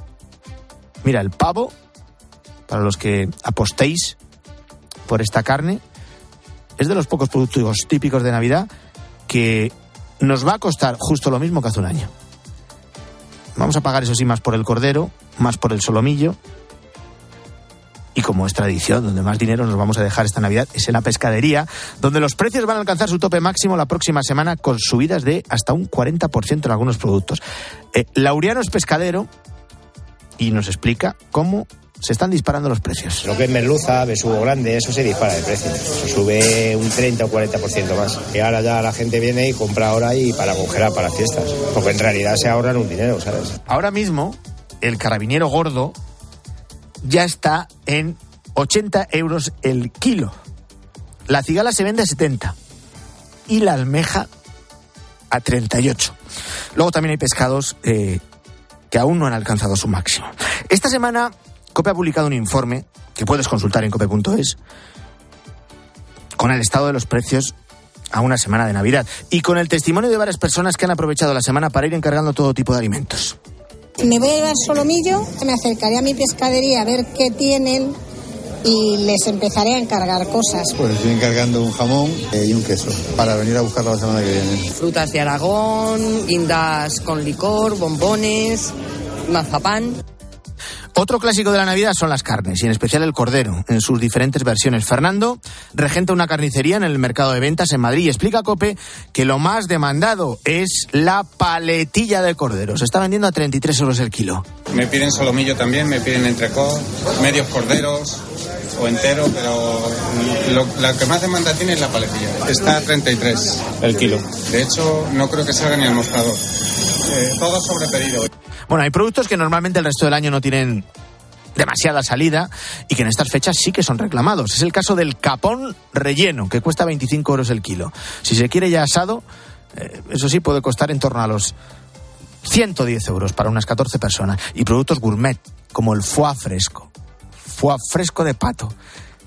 mira, el pavo, para los que apostéis por esta carne, es de los pocos productos típicos de Navidad que nos va a costar justo lo mismo que hace un año. Vamos a pagar, eso sí, más por el cordero, más por el solomillo. Y como es tradición, donde más dinero nos vamos a dejar esta Navidad es en la pescadería, donde los precios van a alcanzar su tope máximo la próxima semana con subidas de hasta un 40% en algunos productos. Eh, Laureano es pescadero y nos explica cómo se están disparando los precios. Lo que es merluza, besugo grande, eso se dispara de precio. Se sube un 30 o 40% más. Y ahora ya la gente viene y compra ahora y para congelar para fiestas. Porque en realidad se ahorran un dinero, ¿sabes? Ahora mismo, el carabinero gordo ya está en 80 euros el kilo. La cigala se vende a 70 y la almeja a 38. Luego también hay pescados eh, que aún no han alcanzado su máximo. Esta semana COPE ha publicado un informe que puedes consultar en cope.es con el estado de los precios a una semana de Navidad y con el testimonio de varias personas que han aprovechado la semana para ir encargando todo tipo de alimentos. Me voy a llevar solomillo, me acercaré a mi pescadería a ver qué tienen y les empezaré a encargar cosas. Pues estoy encargando un jamón y un queso para venir a buscarlo la semana que viene. Frutas de Aragón, guindas con licor, bombones, mazapán. Otro clásico de la Navidad son las carnes, y en especial el cordero, en sus diferentes versiones. Fernando regenta una carnicería en el mercado de ventas en Madrid y explica a Cope que lo más demandado es la paletilla de cordero. Se está vendiendo a 33 euros el kilo. Me piden solomillo también, me piden entrecot, medios corderos o entero, pero lo, la que más demanda tiene es la paletilla. Está a 33 el kilo. De hecho, no creo que salga ni al mostrador. Eh, todo sobre pedido. Bueno, hay productos que normalmente el resto del año no tienen demasiada salida y que en estas fechas sí que son reclamados. Es el caso del capón relleno, que cuesta 25 euros el kilo. Si se quiere ya asado, eh, eso sí puede costar en torno a los 110 euros para unas 14 personas. Y productos gourmet, como el foie fresco. Foie fresco de pato,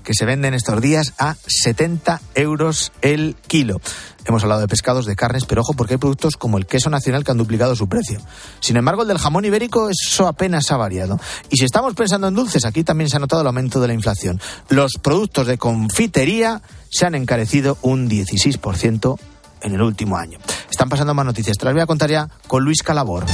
que se venden estos días a 70 euros el kilo. Hemos hablado de pescados, de carnes, pero ojo porque hay productos como el queso nacional que han duplicado su precio. Sin embargo, el del jamón ibérico, eso apenas ha variado. Y si estamos pensando en dulces, aquí también se ha notado el aumento de la inflación. Los productos de confitería se han encarecido un 16% en el último año. Están pasando más noticias. Te las voy a contar ya con Luis Calabor.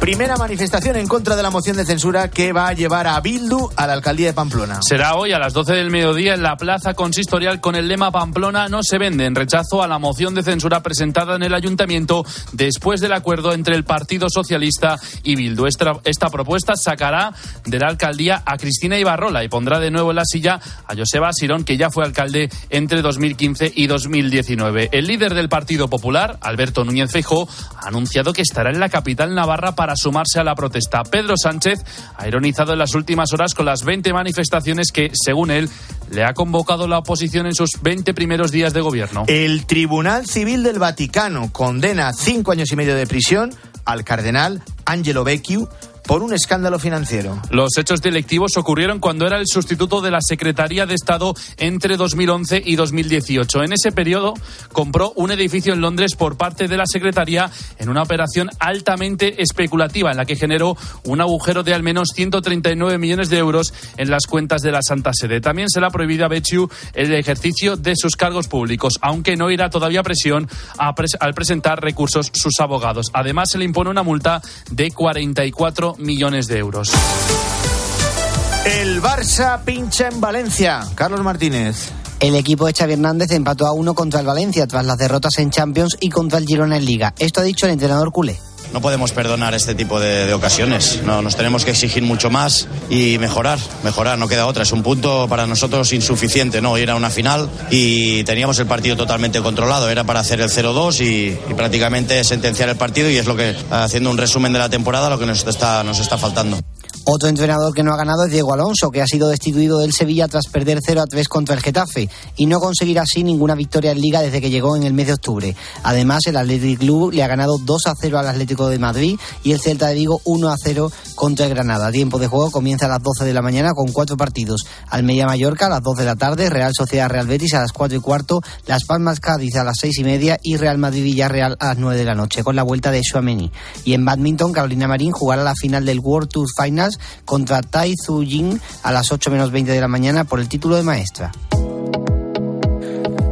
Primera manifestación en contra de la moción de censura que va a llevar a Bildu a la alcaldía de Pamplona. Será hoy a las 12 del mediodía en la plaza consistorial con el lema Pamplona no se vende en rechazo a la moción de censura presentada en el ayuntamiento después del acuerdo entre el Partido Socialista y Bildu. Esta, esta propuesta sacará de la alcaldía a Cristina Ibarrola y pondrá de nuevo en la silla a Joseba Sirón, que ya fue alcalde entre 2015 y 2019. El líder del Partido Popular, Alberto Núñez Feijóo, ha anunciado que estará en la capital navarra para sumarse a la protesta. Pedro Sánchez ha ironizado en las últimas horas con las 20 manifestaciones que, según él, le ha convocado la oposición en sus 20 primeros días de gobierno. El Tribunal Civil del Vaticano condena a cinco años y medio de prisión al cardenal Angelo Becciu por un escándalo financiero. Los hechos delictivos ocurrieron cuando era el sustituto de la Secretaría de Estado entre 2011 y 2018. En ese periodo compró un edificio en Londres por parte de la Secretaría en una operación altamente especulativa en la que generó un agujero de al menos 139 millones de euros en las cuentas de la Santa Sede. También se le ha prohibido a Bechiu el ejercicio de sus cargos públicos, aunque no irá todavía presión al presentar recursos sus abogados. Además, se le impone una multa de 44 millones de euros. El Barça pincha en Valencia. Carlos Martínez. El equipo de Xavi Hernández empató a uno contra el Valencia tras las derrotas en Champions y contra el Girona en Liga. Esto ha dicho el entrenador culé. No podemos perdonar este tipo de, ocasiones. No, nos tenemos que exigir mucho más y mejorar, mejorar, no queda otra. Es un punto para nosotros insuficiente, ¿no? Ir a una final y teníamos el partido totalmente controlado. Era para hacer el 0-2 y, y, prácticamente sentenciar el partido y es lo que, haciendo un resumen de la temporada, lo que nos está, nos está faltando. Otro entrenador que no ha ganado es Diego Alonso, que ha sido destituido del Sevilla tras perder 0 a 3 contra el Getafe y no conseguir así ninguna victoria en Liga desde que llegó en el mes de octubre. Además, el Athletic Club le ha ganado 2 a 0 al Atlético de Madrid y el Celta de Vigo 1 a 0 contra el Granada. Tiempo de juego comienza a las 12 de la mañana con cuatro partidos. Almería Mallorca a las 2 de la tarde, Real Sociedad Real Betis a las 4 y cuarto, Las Palmas Cádiz a las 6 y media y Real Madrid Villarreal a las 9 de la noche con la vuelta de Suameni. Y en badminton, Carolina Marín jugará la final del World Tour Finals contra Tai Tzu Ying a las 8 menos 20 de la mañana por el título de maestra.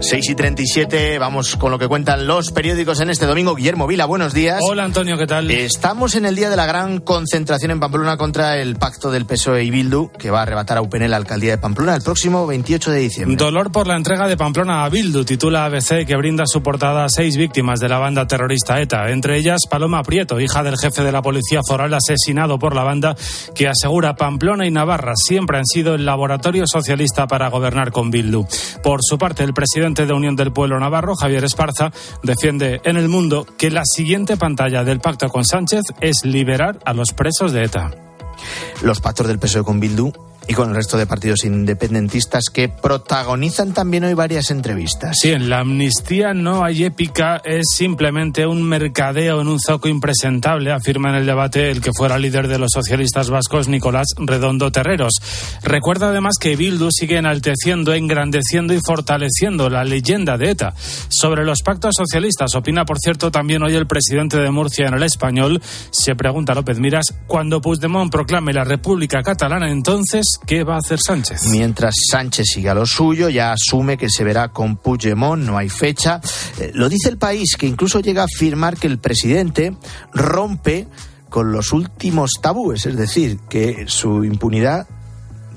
6 y 37, vamos con lo que cuentan los periódicos en este domingo. Guillermo Vila, buenos días. Hola Antonio, ¿qué tal? Estamos en el día de la gran concentración en Pamplona contra el pacto del PSOE y Bildu, que va a arrebatar a UPN la alcaldía de Pamplona el próximo 28 de diciembre. Dolor por la entrega de Pamplona a Bildu, titula ABC, que brinda su portada a seis víctimas de la banda terrorista ETA, entre ellas Paloma Prieto, hija del jefe de la policía foral asesinado por la banda, que asegura Pamplona y Navarra siempre han sido el laboratorio socialista para gobernar con Bildu. Por su parte, el presidente de Unión del Pueblo Navarro, Javier Esparza, defiende en el mundo que la siguiente pantalla del pacto con Sánchez es liberar a los presos de ETA. Los pactos del PSOE con Bildu y con el resto de partidos independentistas que protagonizan también hoy varias entrevistas. Sí, en la amnistía no hay épica, es simplemente un mercadeo en un zoco impresentable, afirma en el debate el que fuera líder de los socialistas vascos, Nicolás Redondo Terreros. Recuerda además que Bildu sigue enalteciendo, engrandeciendo y fortaleciendo la leyenda de ETA. Sobre los pactos socialistas, opina por cierto también hoy el presidente de Murcia en el español, se pregunta López Miras, cuando Puigdemont proclame la República Catalana, entonces ¿Qué va a hacer Sánchez? Mientras Sánchez siga lo suyo, ya asume que se verá con Puigdemont, no hay fecha. Eh, lo dice el país, que incluso llega a afirmar que el presidente rompe con los últimos tabúes, es decir, que su impunidad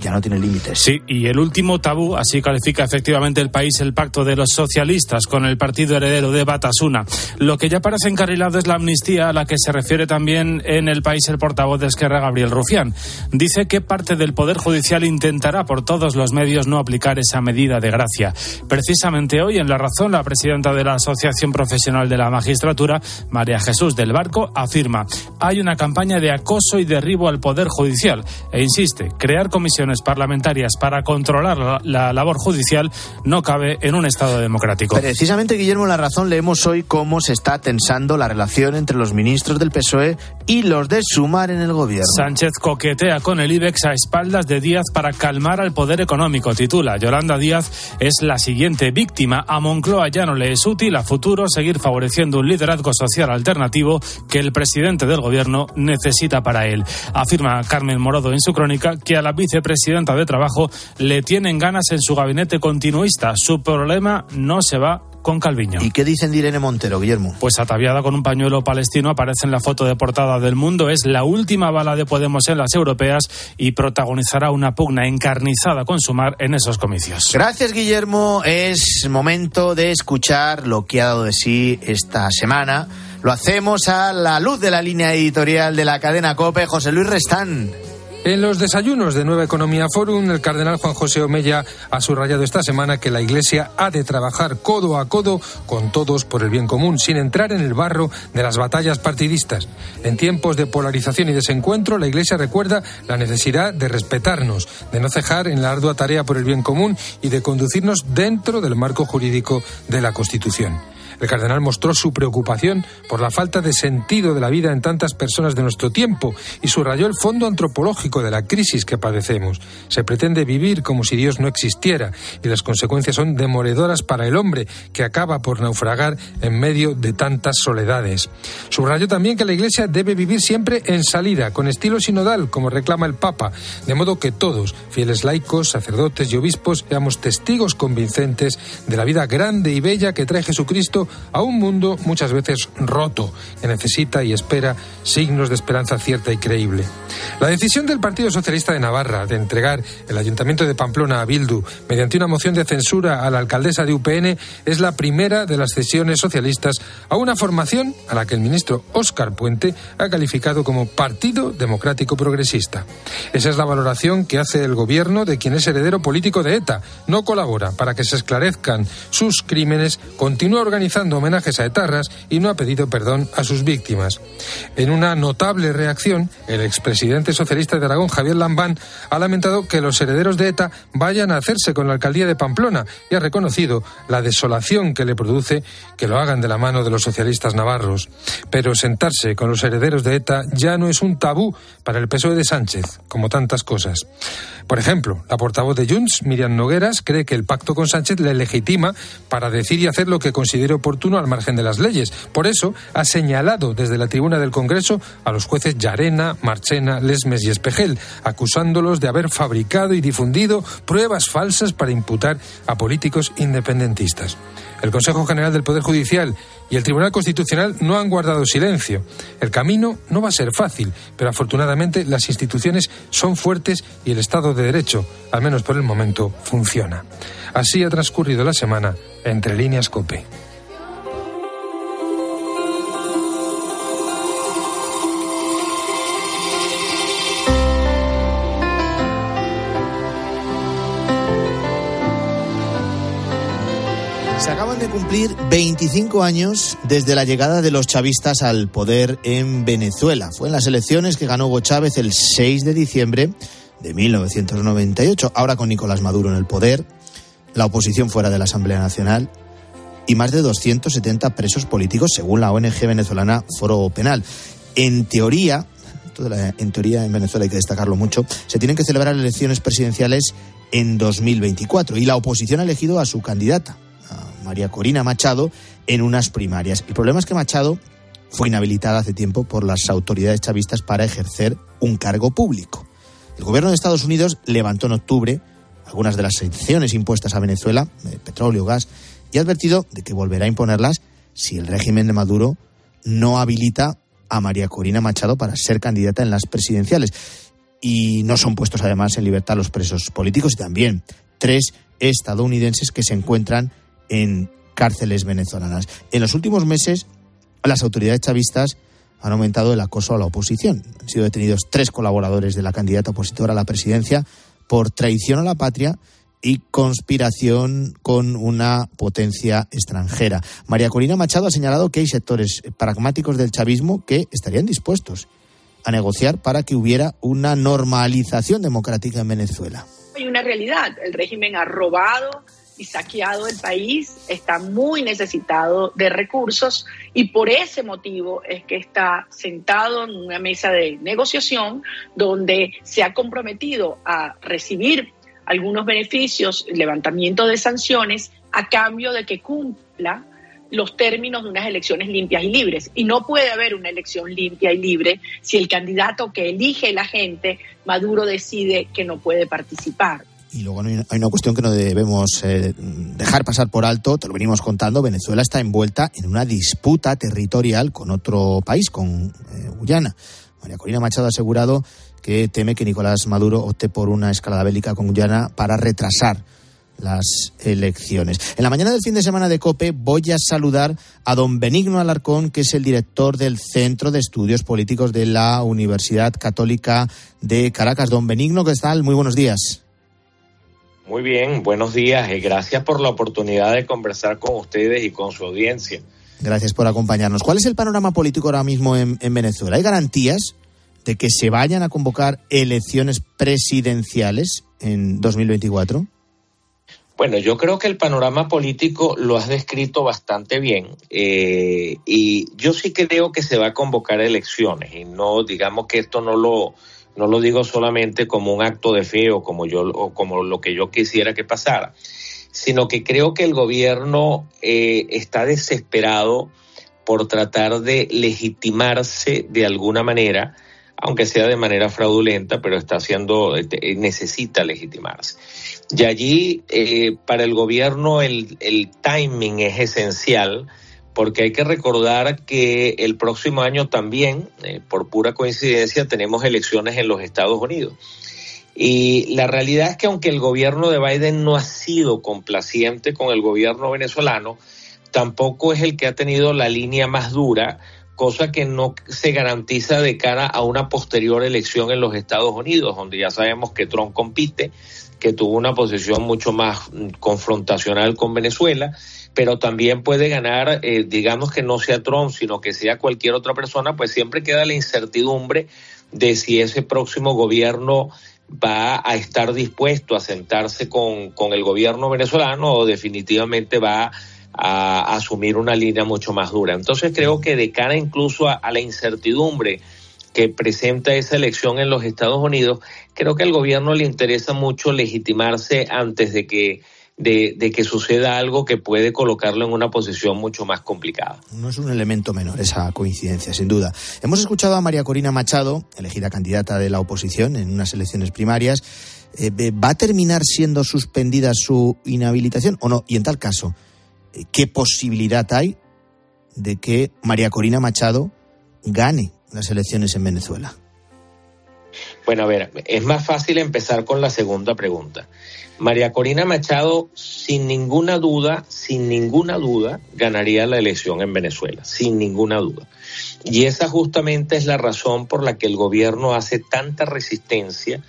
ya no tiene límites. Sí, y el último tabú, así califica efectivamente el país el pacto de los socialistas con el partido heredero de Batasuna. Lo que ya parece encarrilado es la amnistía a la que se refiere también en el país el portavoz de Esquerra, Gabriel Rufián. Dice que parte del Poder Judicial intentará por todos los medios no aplicar esa medida de gracia. Precisamente hoy, en La Razón, la presidenta de la Asociación Profesional de la Magistratura, María Jesús del Barco, afirma hay una campaña de acoso y derribo al Poder Judicial e insiste, crear comisiones parlamentarias para controlar la, la, labor judicial no cabe en un Estado democrático. Precisamente, Guillermo, la razón leemos hoy cómo se está tensando la relación entre los ministros del PSOE y los de Sumar en el gobierno. Sánchez coquetea con el IBEX a espaldas de Díaz para calmar al poder económico, titula. Yolanda Díaz es la siguiente víctima. A Moncloa ya no le es útil a futuro seguir favoreciendo un liderazgo social alternativo que el presidente del gobierno necesita para él. Afirma Carmen Morodo en su crónica que a la vicepresidenta presidenta de Trabajo le tienen ganas en su gabinete continuista. Su problema no se va con Calviño. ¿Y qué dicen de Irene Montero, Guillermo? Pues ataviada con un pañuelo palestino aparece en la foto de portada del mundo. Es la última bala de Podemos en las europeas y protagonizará una pugna encarnizada con Sumar en esos comicios. Gracias, Guillermo. Es momento de escuchar lo que ha dado de sí esta semana. Lo hacemos a la luz de la línea editorial de la cadena COPE, José Luis Restán. En los desayunos de Nueva Economía Forum, el cardenal Juan José Omella ha subrayado esta semana que la Iglesia ha de trabajar codo a codo con todos por el bien común, sin entrar en el barro de las batallas partidistas. En tiempos de polarización y desencuentro, la Iglesia recuerda la necesidad de respetarnos, de no cejar en la ardua tarea por el bien común y de conducirnos dentro del marco jurídico de la Constitución. El cardenal mostró su preocupación por la falta de sentido de la vida en tantas personas de nuestro tiempo y subrayó el fondo antropológico de la crisis que padecemos. Se pretende vivir como si Dios no existiera y las consecuencias son demoledoras para el hombre que acaba por naufragar en medio de tantas soledades. Subrayó también que la Iglesia debe vivir siempre en salida, con estilo sinodal, como reclama el Papa, de modo que todos, fieles laicos, sacerdotes y obispos, seamos testigos convincentes de la vida grande y bella que trae Jesucristo a un mundo muchas veces roto, que necesita y espera signos de esperanza cierta y creíble. La decisión del Partido Socialista de Navarra de entregar el Ayuntamiento de Pamplona a Bildu mediante una moción de censura a la alcaldesa de UPN es la primera de las cesiones socialistas a una formación a la que el ministro Óscar Puente ha calificado como Partido Democrático Progresista. Esa es la valoración que hace el gobierno de quien es heredero político de ETA. No colabora para que se esclarezcan sus crímenes, continúa organizando homenajes a etarras y no ha pedido perdón a sus víctimas. En una notable reacción, el expresidente socialista de Aragón, Javier Lambán, ha lamentado que los herederos de ETA vayan a hacerse con la alcaldía de Pamplona y ha reconocido la desolación que le produce que lo hagan de la mano de los socialistas navarros. Pero sentarse con los herederos de ETA ya no es un tabú para el PSOE de Sánchez, como tantas cosas. Por ejemplo, la portavoz de Junts, Miriam Nogueras, cree que el pacto con Sánchez le legitima para decir y hacer lo que considere oportuno al margen de las leyes. Por eso ha señalado desde la tribuna del Congreso a los jueces Llarena, Marchena, Lesmes y Espejel, acusándolos de haber fabricado y difundido pruebas falsas para imputar a políticos independentistas. El Consejo General del Poder Judicial y el Tribunal Constitucional no han guardado silencio. El camino no va a ser fácil, pero afortunadamente las instituciones son fuertes y el Estado de Derecho, al menos por el momento, funciona. Así ha transcurrido la semana entre líneas COPE. Cumplir 25 años desde la llegada de los chavistas al poder en Venezuela. Fue en las elecciones que ganó Hugo Chávez el 6 de diciembre de 1998. Ahora con Nicolás Maduro en el poder, la oposición fuera de la Asamblea Nacional y más de 270 presos políticos según la ONG venezolana Foro Penal. En teoría, en teoría en Venezuela hay que destacarlo mucho, se tienen que celebrar elecciones presidenciales en 2024 y la oposición ha elegido a su candidata, María Corina Machado en unas primarias. El problema es que Machado fue inhabilitada hace tiempo por las autoridades chavistas para ejercer un cargo público. El gobierno de Estados Unidos levantó en octubre algunas de las sanciones impuestas a Venezuela, de petróleo, gas, y ha advertido de que volverá a imponerlas si el régimen de Maduro no habilita a María Corina Machado para ser candidata en las presidenciales. Y no son puestos además en libertad los presos políticos y también tres estadounidenses que se encuentran en cárceles venezolanas. En los últimos meses, las autoridades chavistas han aumentado el acoso a la oposición. Han sido detenidos tres colaboradores de la candidata opositora a la presidencia por traición a la patria y conspiración con una potencia extranjera. María Corina Machado ha señalado que hay sectores pragmáticos del chavismo que estarían dispuestos a negociar para que hubiera una normalización democrática en Venezuela. Hay una realidad, el régimen ha robado saqueado el país, está muy necesitado de recursos y por ese motivo es que está sentado en una mesa de negociación donde se ha comprometido a recibir algunos beneficios, levantamiento de sanciones, a cambio de que cumpla los términos de unas elecciones limpias y libres. Y no puede haber una elección limpia y libre si el candidato que elige la gente, Maduro, decide que no puede participar. Y luego hay una cuestión que no debemos eh, dejar pasar por alto, te lo venimos contando, Venezuela está envuelta en una disputa territorial con otro país, con eh, Guyana. María Corina Machado ha asegurado que teme que Nicolás Maduro opte por una escalada bélica con Guyana para retrasar las elecciones. En la mañana del fin de semana de COPE voy a saludar a don Benigno Alarcón, que es el director del Centro de Estudios Políticos de la Universidad Católica de Caracas. Don Benigno, ¿qué tal? Muy buenos días. Muy bien, buenos días y gracias por la oportunidad de conversar con ustedes y con su audiencia. Gracias por acompañarnos. ¿Cuál es el panorama político ahora mismo en, en Venezuela? ¿Hay garantías de que se vayan a convocar elecciones presidenciales en 2024? Bueno, yo creo que el panorama político lo has descrito bastante bien eh, y yo sí creo que se va a convocar elecciones y no digamos que esto no lo no lo digo solamente como un acto de fe o como yo o como lo que yo quisiera que pasara, sino que creo que el gobierno eh, está desesperado por tratar de legitimarse de alguna manera aunque sea de manera fraudulenta, pero está haciendo, este, necesita legitimarse. Y allí, eh, para el gobierno, el, el timing es esencial, porque hay que recordar que el próximo año también, eh, por pura coincidencia, tenemos elecciones en los Estados Unidos. Y la realidad es que aunque el gobierno de Biden no ha sido complaciente con el gobierno venezolano, tampoco es el que ha tenido la línea más dura cosa que no se garantiza de cara a una posterior elección en los Estados Unidos, donde ya sabemos que Trump compite, que tuvo una posición mucho más mm, confrontacional con Venezuela, pero también puede ganar, eh, digamos que no sea Trump, sino que sea cualquier otra persona, pues siempre queda la incertidumbre de si ese próximo gobierno va a estar dispuesto a sentarse con, con el gobierno venezolano o definitivamente va a a, asumir una línea mucho más dura. Entonces creo que de cara incluso a, la incertidumbre que presenta esa elección en los Estados Unidos, creo que al gobierno le interesa mucho legitimarse antes de que de, que suceda algo que puede colocarlo en una posición mucho más complicada. No es un elemento menor esa coincidencia, sin duda. Hemos escuchado a María Corina Machado, elegida candidata de la oposición en unas elecciones primarias. Eh, ¿Va a terminar siendo suspendida su inhabilitación o no? Y en tal caso, ¿qué posibilidad hay de que María Corina Machado gane las elecciones en Venezuela? Bueno, a ver, es más fácil empezar con la segunda pregunta. María Corina Machado, sin ninguna duda, sin ninguna duda, ganaría la elección en Venezuela, sin ninguna duda. Y esa justamente es la razón por la que el gobierno hace tanta resistencia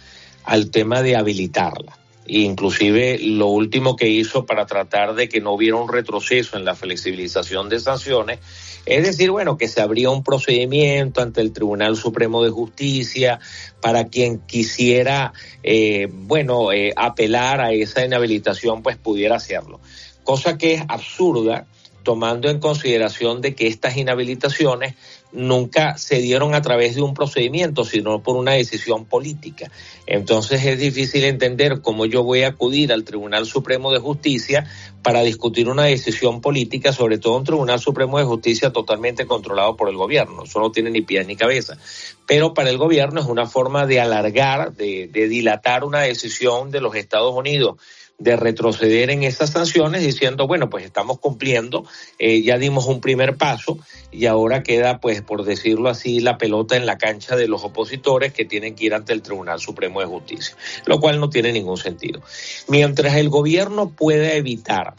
al tema de habilitarla inclusive lo último que hizo para tratar de que no hubiera un retroceso en la flexibilización de sanciones, es decir, bueno, que se abría un procedimiento ante el Tribunal Supremo de Justicia para quien quisiera, eh, bueno, eh, apelar a esa inhabilitación, pues pudiera hacerlo. Cosa que es absurda tomando en consideración de que estas inhabilitaciones nunca se dieron a través de un procedimiento, sino por una decisión política. Entonces es difícil entender cómo yo voy a acudir al Tribunal Supremo de Justicia para discutir una decisión política, sobre todo un Tribunal Supremo de Justicia totalmente controlado por el gobierno. Eso no tiene ni pies ni cabeza. Pero para el gobierno es una forma de alargar, de, de dilatar una decisión de los Estados Unidos de retroceder en esas sanciones diciendo, bueno, pues estamos cumpliendo, eh, ya dimos un primer paso y ahora queda, pues, por decirlo así, la pelota en la cancha de los opositores que tienen que ir ante el Tribunal Supremo de Justicia, lo cual no tiene ningún sentido. Mientras el gobierno pueda evitar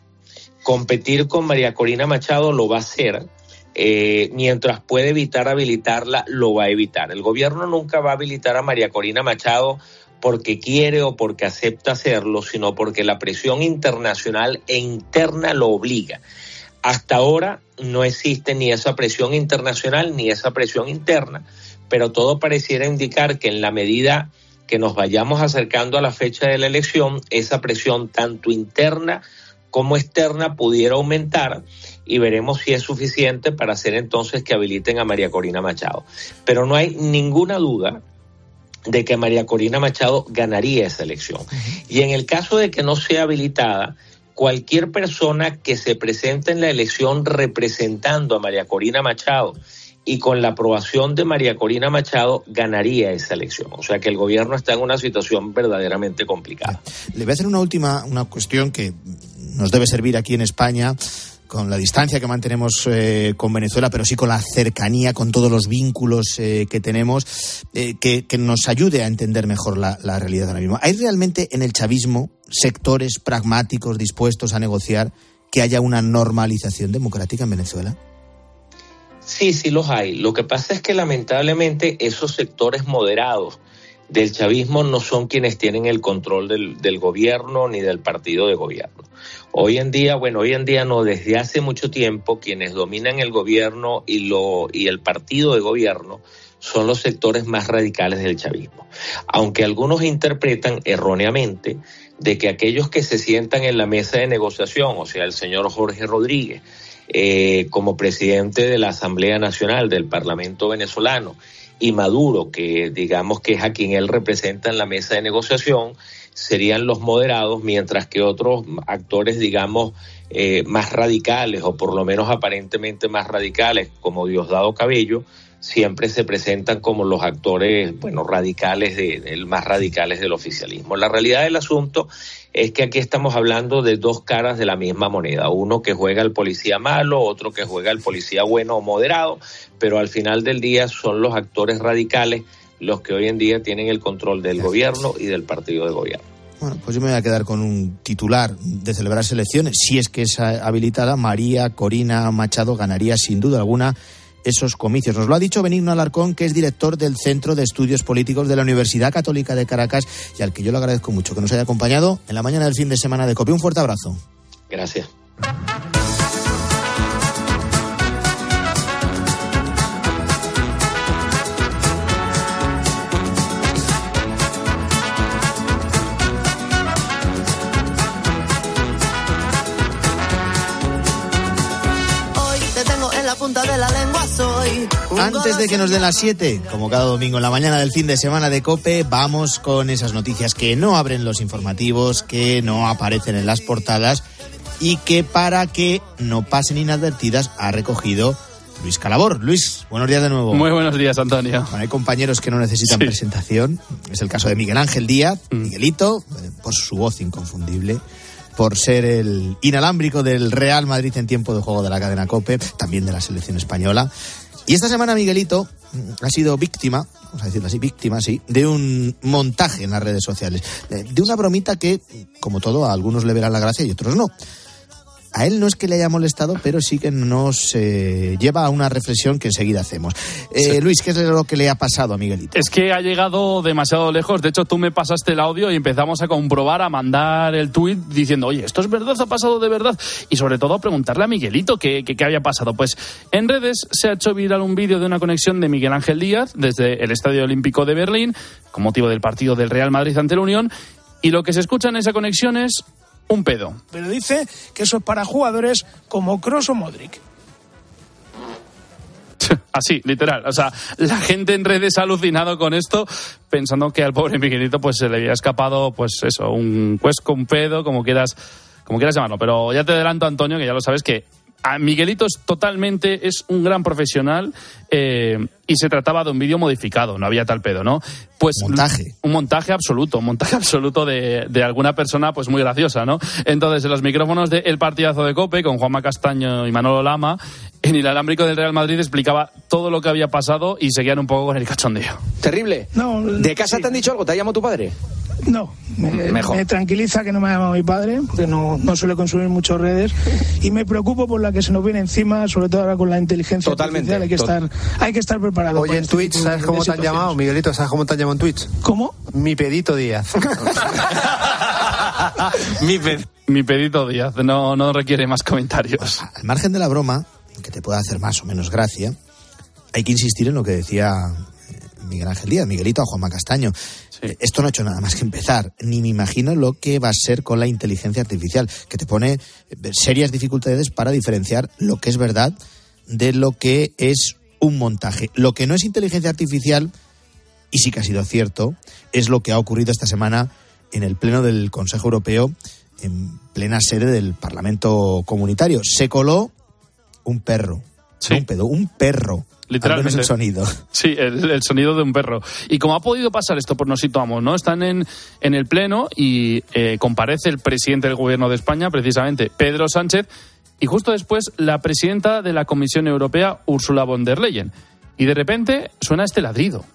competir con María Corina Machado, lo va a hacer. Eh, mientras puede evitar habilitarla, lo va a evitar. El gobierno nunca va a habilitar a María Corina Machado porque quiere o porque acepta hacerlo, sino porque la presión internacional e interna lo obliga. Hasta ahora no existe ni esa presión internacional ni esa presión interna, pero todo pareciera indicar que en la medida que nos vayamos acercando a la fecha de la elección, esa presión tanto interna como externa pudiera aumentar y veremos si es suficiente para hacer entonces que habiliten a María Corina Machado. Pero no hay ninguna duda de que María Corina Machado ganaría esa elección. Y en el caso de que no sea habilitada, cualquier persona que se presente en la elección representando a María Corina Machado y con la aprobación de María Corina Machado ganaría esa elección. O sea que el gobierno está en una situación verdaderamente complicada. Le voy a hacer una última una cuestión que nos debe servir aquí en España con la distancia que mantenemos eh, con Venezuela, pero sí con la cercanía, con todos los vínculos eh, que tenemos, eh, que, nos ayude a entender mejor la, la, realidad ahora mismo. ¿Hay realmente en el chavismo sectores pragmáticos dispuestos a negociar que haya una normalización democrática en Venezuela? Sí, sí los hay. Lo que pasa es que lamentablemente esos sectores moderados del chavismo no son quienes tienen el control del, gobierno ni del partido de gobierno. Hoy en día, bueno, hoy en día no, desde hace mucho tiempo quienes dominan el gobierno y, lo, y el partido de gobierno son los sectores más radicales del chavismo. Aunque algunos interpretan erróneamente de que aquellos que se sientan en la mesa de negociación, o sea, el señor Jorge Rodríguez, eh, como presidente de la Asamblea Nacional del Parlamento venezolano, y Maduro, que digamos que es a quien él representa en la mesa de negociación, serían los moderados, mientras que otros actores, digamos, eh, más radicales, o por lo menos aparentemente más radicales, como Diosdado Cabello, siempre se presentan como los actores, bueno, radicales, de, de, más radicales del oficialismo. La realidad del asunto es que aquí estamos hablando de dos caras de la misma moneda, uno que juega al policía malo, otro que juega al policía bueno o moderado, pero al final del día son los actores radicales los que hoy en día tienen el control del gobierno y del partido de gobierno. Bueno, pues yo me voy a quedar con un titular de celebrar elecciones. Si es que es habilitada, María Corina Machado ganaría sin duda alguna esos comicios. Nos lo ha dicho Benigno Alarcón, que es director del Centro de Estudios Políticos de la Universidad Católica de Caracas y al que yo le agradezco mucho que nos haya acompañado en la mañana del fin de semana de COPE. Un fuerte abrazo. Gracias. Antes de que nos den las 7, como cada domingo en la mañana del fin de semana de Cope, vamos con esas noticias que no abren los informativos, que no aparecen en las portadas y que para que no pasen inadvertidas ha recogido Luis Calabor. Luis, buenos días de nuevo. Muy buenos días, Antonio. Bueno, hay compañeros que no necesitan sí. presentación. Es el caso de Miguel Ángel Díaz, mm. Miguelito, eh, por su voz inconfundible por ser el inalámbrico del Real Madrid en tiempo de juego de la cadena COPE, también de la selección española. Y esta semana Miguelito ha sido víctima, vamos a decirlo así, víctima, sí, de un montaje en las redes sociales. De una bromita que, como todo, a algunos le verán la gracia y otros no. A él no es que le haya molestado, pero sí que nos eh, lleva a una reflexión que enseguida hacemos. Eh, sí. Luis, ¿qué es lo que le ha pasado a Miguelito? Es que ha llegado demasiado lejos. De hecho, tú me pasaste el audio y empezamos a comprobar, a mandar el tuit diciendo, oye, ¿esto es verdad? ¿Ha pasado de verdad? Y sobre todo a preguntarle a Miguelito qué, qué, qué había pasado. Pues en redes se ha hecho viral un vídeo de una conexión de Miguel Ángel Díaz desde el Estadio Olímpico de Berlín, con motivo del partido del Real Madrid ante la Unión. Y lo que se escucha en esa conexión es un pedo. Pero dice que eso es para jugadores como Kroos o Modric. Así, literal. O sea, la gente en redes ha alucinado con esto, pensando que al pobre Miguelito pues se le había escapado, pues eso, un cuesco, un pedo, como quieras, como quieras llamarlo. Pero ya te adelanto, Antonio, que ya lo sabes que a Miguelito es totalmente, es un gran profesional eh, y se trataba de un vídeo modificado, no había tal pedo, ¿no? Pues montaje. Un montaje absoluto, un montaje absoluto de, de, alguna persona pues muy graciosa, ¿no? Entonces, en los micrófonos de El Partidazo de Cope, con Juanma Castaño y Manolo Lama, en el alámbrico del Real Madrid explicaba todo lo que había pasado y seguían un poco con el cachondeo. Terrible. No, ¿De casa sí. te han dicho algo? ¿Te ha llamado tu padre? No, me, Mejor. me, tranquiliza que no me ha llamado mi padre, que no, no suele consumir muchas redes, y me preocupo por la que se nos viene encima, sobre todo ahora con la inteligencia Totalmente. artificial. Hay que, estar, hay que estar preparado. Oye, en este Twitch, ¿sabes cómo te han llamado, Miguelito? ¿Sabes cómo te han llamado en Twitch? ¿Cómo? Mi pedito Díaz. mi, pe- mi pedito Díaz no, no requiere más comentarios. Al margen de la broma, que te pueda hacer más o menos gracia, hay que insistir en lo que decía eh, Miguel Ángel Díaz, Miguelito a Juanma Castaño. Eh, Esto no ha hecho nada más que empezar. Ni me imagino lo que va a ser con la inteligencia artificial, que te pone eh, serias dificultades para diferenciar lo que es verdad de lo que es un montaje. Lo que no es inteligencia artificial, y sí que ha sido cierto, es lo que ha ocurrido esta semana en el Pleno del Consejo Europeo, en plena sede del Parlamento Comunitario. Se coló un perro. No un pedo, un perro. Literalmente. El sonido. Sí, el, el sonido de un perro. Y como ha podido pasar esto, pues nos situamos, ¿no? Están en, en el Pleno y eh, comparece el presidente del Gobierno de España, precisamente Pedro Sánchez, y justo después la presidenta de la Comisión Europea, Ursula von der Leyen. Y de repente suena este ladrido.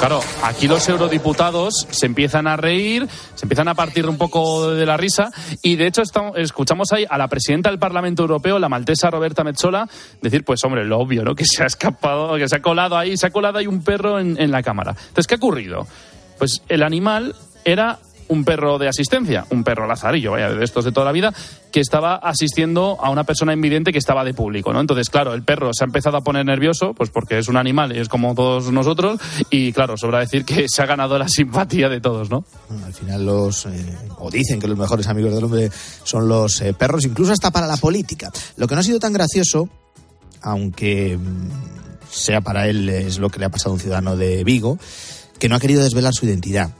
Claro, aquí los eurodiputados se empiezan a reír, se empiezan a partir un poco de la risa y de hecho estamos, escuchamos ahí a la presidenta del Parlamento Europeo, la maltesa Roberta Metsola, decir, pues hombre, lo obvio, ¿no? Que se ha escapado, que se ha colado ahí, se ha colado ahí un perro en, en la cámara. Entonces, ¿qué ha ocurrido? Pues el animal era un perro de asistencia, un perro lazarillo, vaya, de estos de toda la vida, que estaba asistiendo a una persona invidente que estaba de público, ¿no? Entonces, claro, el perro se ha empezado a poner nervioso, pues porque es un animal y es como todos nosotros, y claro, sobra decir que se ha ganado la simpatía de todos, ¿no? Al final los, eh, o dicen que los mejores amigos del hombre son los eh, perros, incluso hasta para la política. Lo que no ha sido tan gracioso, aunque mm, sea para él es lo que le ha pasado a un ciudadano de Vigo, que no ha querido desvelar su identidad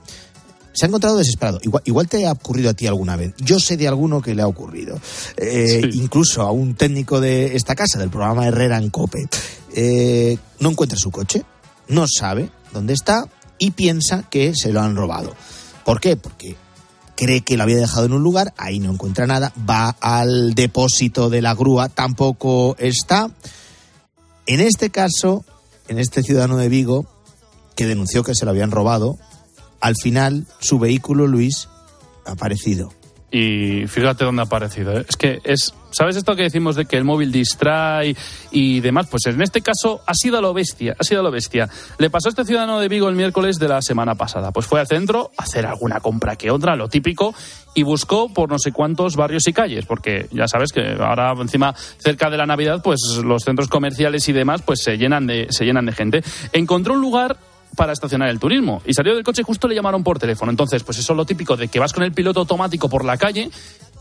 se ha encontrado desesperado. Igual, igual, te ha ocurrido a ti alguna vez. Yo sé de alguno que le ha ocurrido. Eh, sí. Incluso a un técnico de esta casa, del programa Herrera en Cope. Eh, no encuentra su coche, no sabe dónde está y piensa que se lo han robado. ¿Por qué? Porque cree que lo había dejado en un lugar, ahí no encuentra nada, va al depósito de la grúa, tampoco está. En este caso, en este ciudadano de Vigo, que denunció que se lo habían robado, al final su vehículo, Luis, ha aparecido. Y fíjate dónde ha aparecido. ¿eh? Es que es, ¿sabes esto que decimos de que el móvil distrae y demás? Pues en este caso ha sido lo bestia, ha sido lo bestia. Le pasó a este ciudadano de Vigo el miércoles de la semana pasada. Pues fue al centro a hacer alguna compra que otra, lo típico, y buscó por no sé cuántos barrios y calles, porque ya sabes que ahora encima cerca de la Navidad, pues los centros comerciales y demás, pues se llenan de, se llenan de gente. Encontró un lugar para estacionar el turismo. Y salió del coche y justo le llamaron por teléfono. Entonces, pues eso es lo típico de que vas con el piloto automático por la calle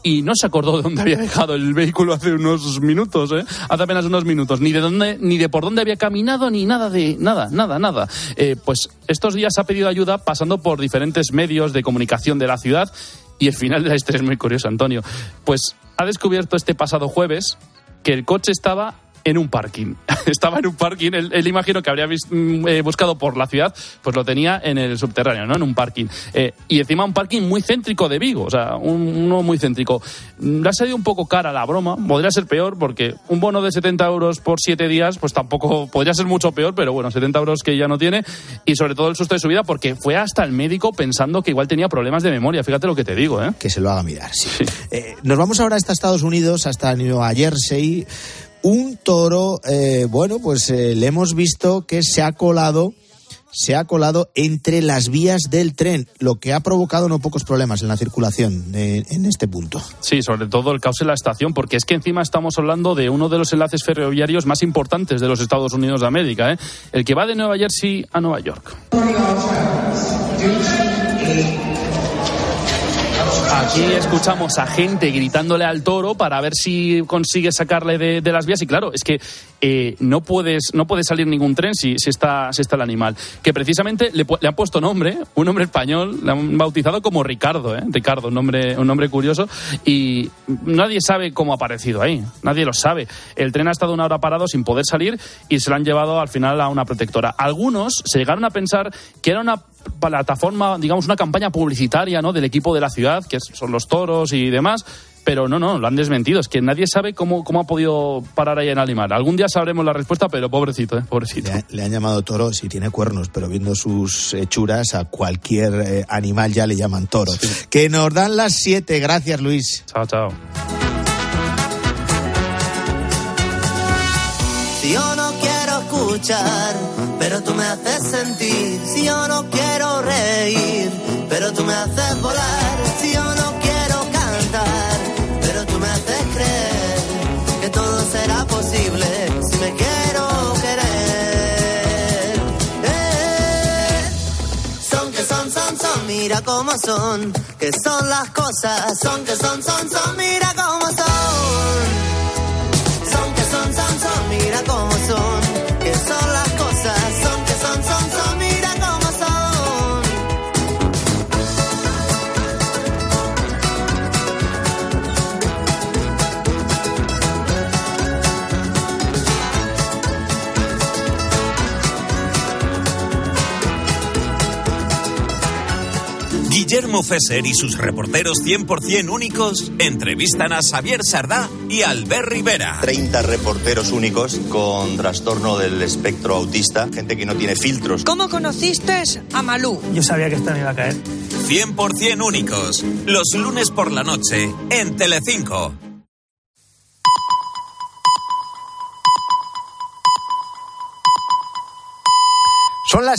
y no se acordó de dónde había dejado el vehículo hace unos minutos, ¿eh? hace apenas unos minutos, ni de dónde, ni de por dónde había caminado, ni nada de nada, nada, nada. Eh, pues estos días ha pedido ayuda pasando por diferentes medios de comunicación de la ciudad y el final de la historia es muy curioso, Antonio. Pues ha descubierto este pasado jueves que el coche estaba en un parking. Estaba en un parking, él, él imagino que habría vis, eh, buscado por la ciudad, pues lo tenía en el subterráneo, ¿no? En un parking. Eh, y encima un parking muy céntrico de Vigo, o sea, un, uno muy céntrico. Le ha salido un poco cara la broma, podría ser peor, porque un bono de 70 euros por 7 días, pues tampoco podría ser mucho peor, pero bueno, 70 euros que ya no tiene, y sobre todo el susto de su vida, porque fue hasta el médico pensando que igual tenía problemas de memoria, fíjate lo que te digo, ¿eh? Que se lo haga mirar, sí. sí. Eh, nos vamos ahora hasta Estados Unidos, hasta Nueva Jersey un toro, eh, bueno, pues eh, le hemos visto que se ha colado se ha colado entre las vías del tren, lo que ha provocado no pocos problemas en la circulación de, en este punto. Sí, sobre todo el caos en la estación, porque es que encima estamos hablando de uno de los enlaces ferroviarios más importantes de los Estados Unidos de América, ¿eh? el que va de Nueva Jersey a Nueva York. Aquí escuchamos a gente gritándole al toro para ver si consigue sacarle de, las vías. Y claro, es que eh, no, puedes, no puede salir ningún tren si, si, está, si está el animal. Que precisamente le, le, han puesto nombre, un nombre español, le han bautizado como Ricardo, ¿eh? Ricardo, un nombre, un nombre curioso. Y nadie sabe cómo ha aparecido ahí, nadie lo sabe. El tren ha estado una hora parado sin poder salir y se lo han llevado al final a una protectora. Algunos se llegaron a pensar que era una plataforma, digamos, una campaña publicitaria ¿no? del equipo de la ciudad, que son los toros y demás, pero no, no, lo han desmentido. Es que nadie sabe cómo, cómo ha podido parar ahí en Alimar. Algún día sabremos la respuesta, pero pobrecito, ¿eh? pobrecito. Le, le han llamado toro si tiene cuernos, pero viendo sus hechuras a cualquier eh, animal ya le llaman toro. Sí. Que nos dan las siete. Gracias, Luis. Chao, chao. Si yo no quiero escuchar, pero tú me haces sentir. Si yo no quiero pero tú me haces volar. Si yo no quiero cantar, pero tú me haces creer que todo será posible si me quiero querer. Eh, son que son, son, son, mira cómo son. Que son las cosas, son que son, son, son, mira cómo son Guillermo Fesser y sus reporteros 100% únicos entrevistan a Xavier Sardá y Albert Rivera. 30 reporteros únicos con trastorno del espectro autista, gente que no tiene filtros. ¿Cómo conociste a Malú? Yo sabía que esta me iba a caer. 100% únicos, los lunes por la noche en Telecinco.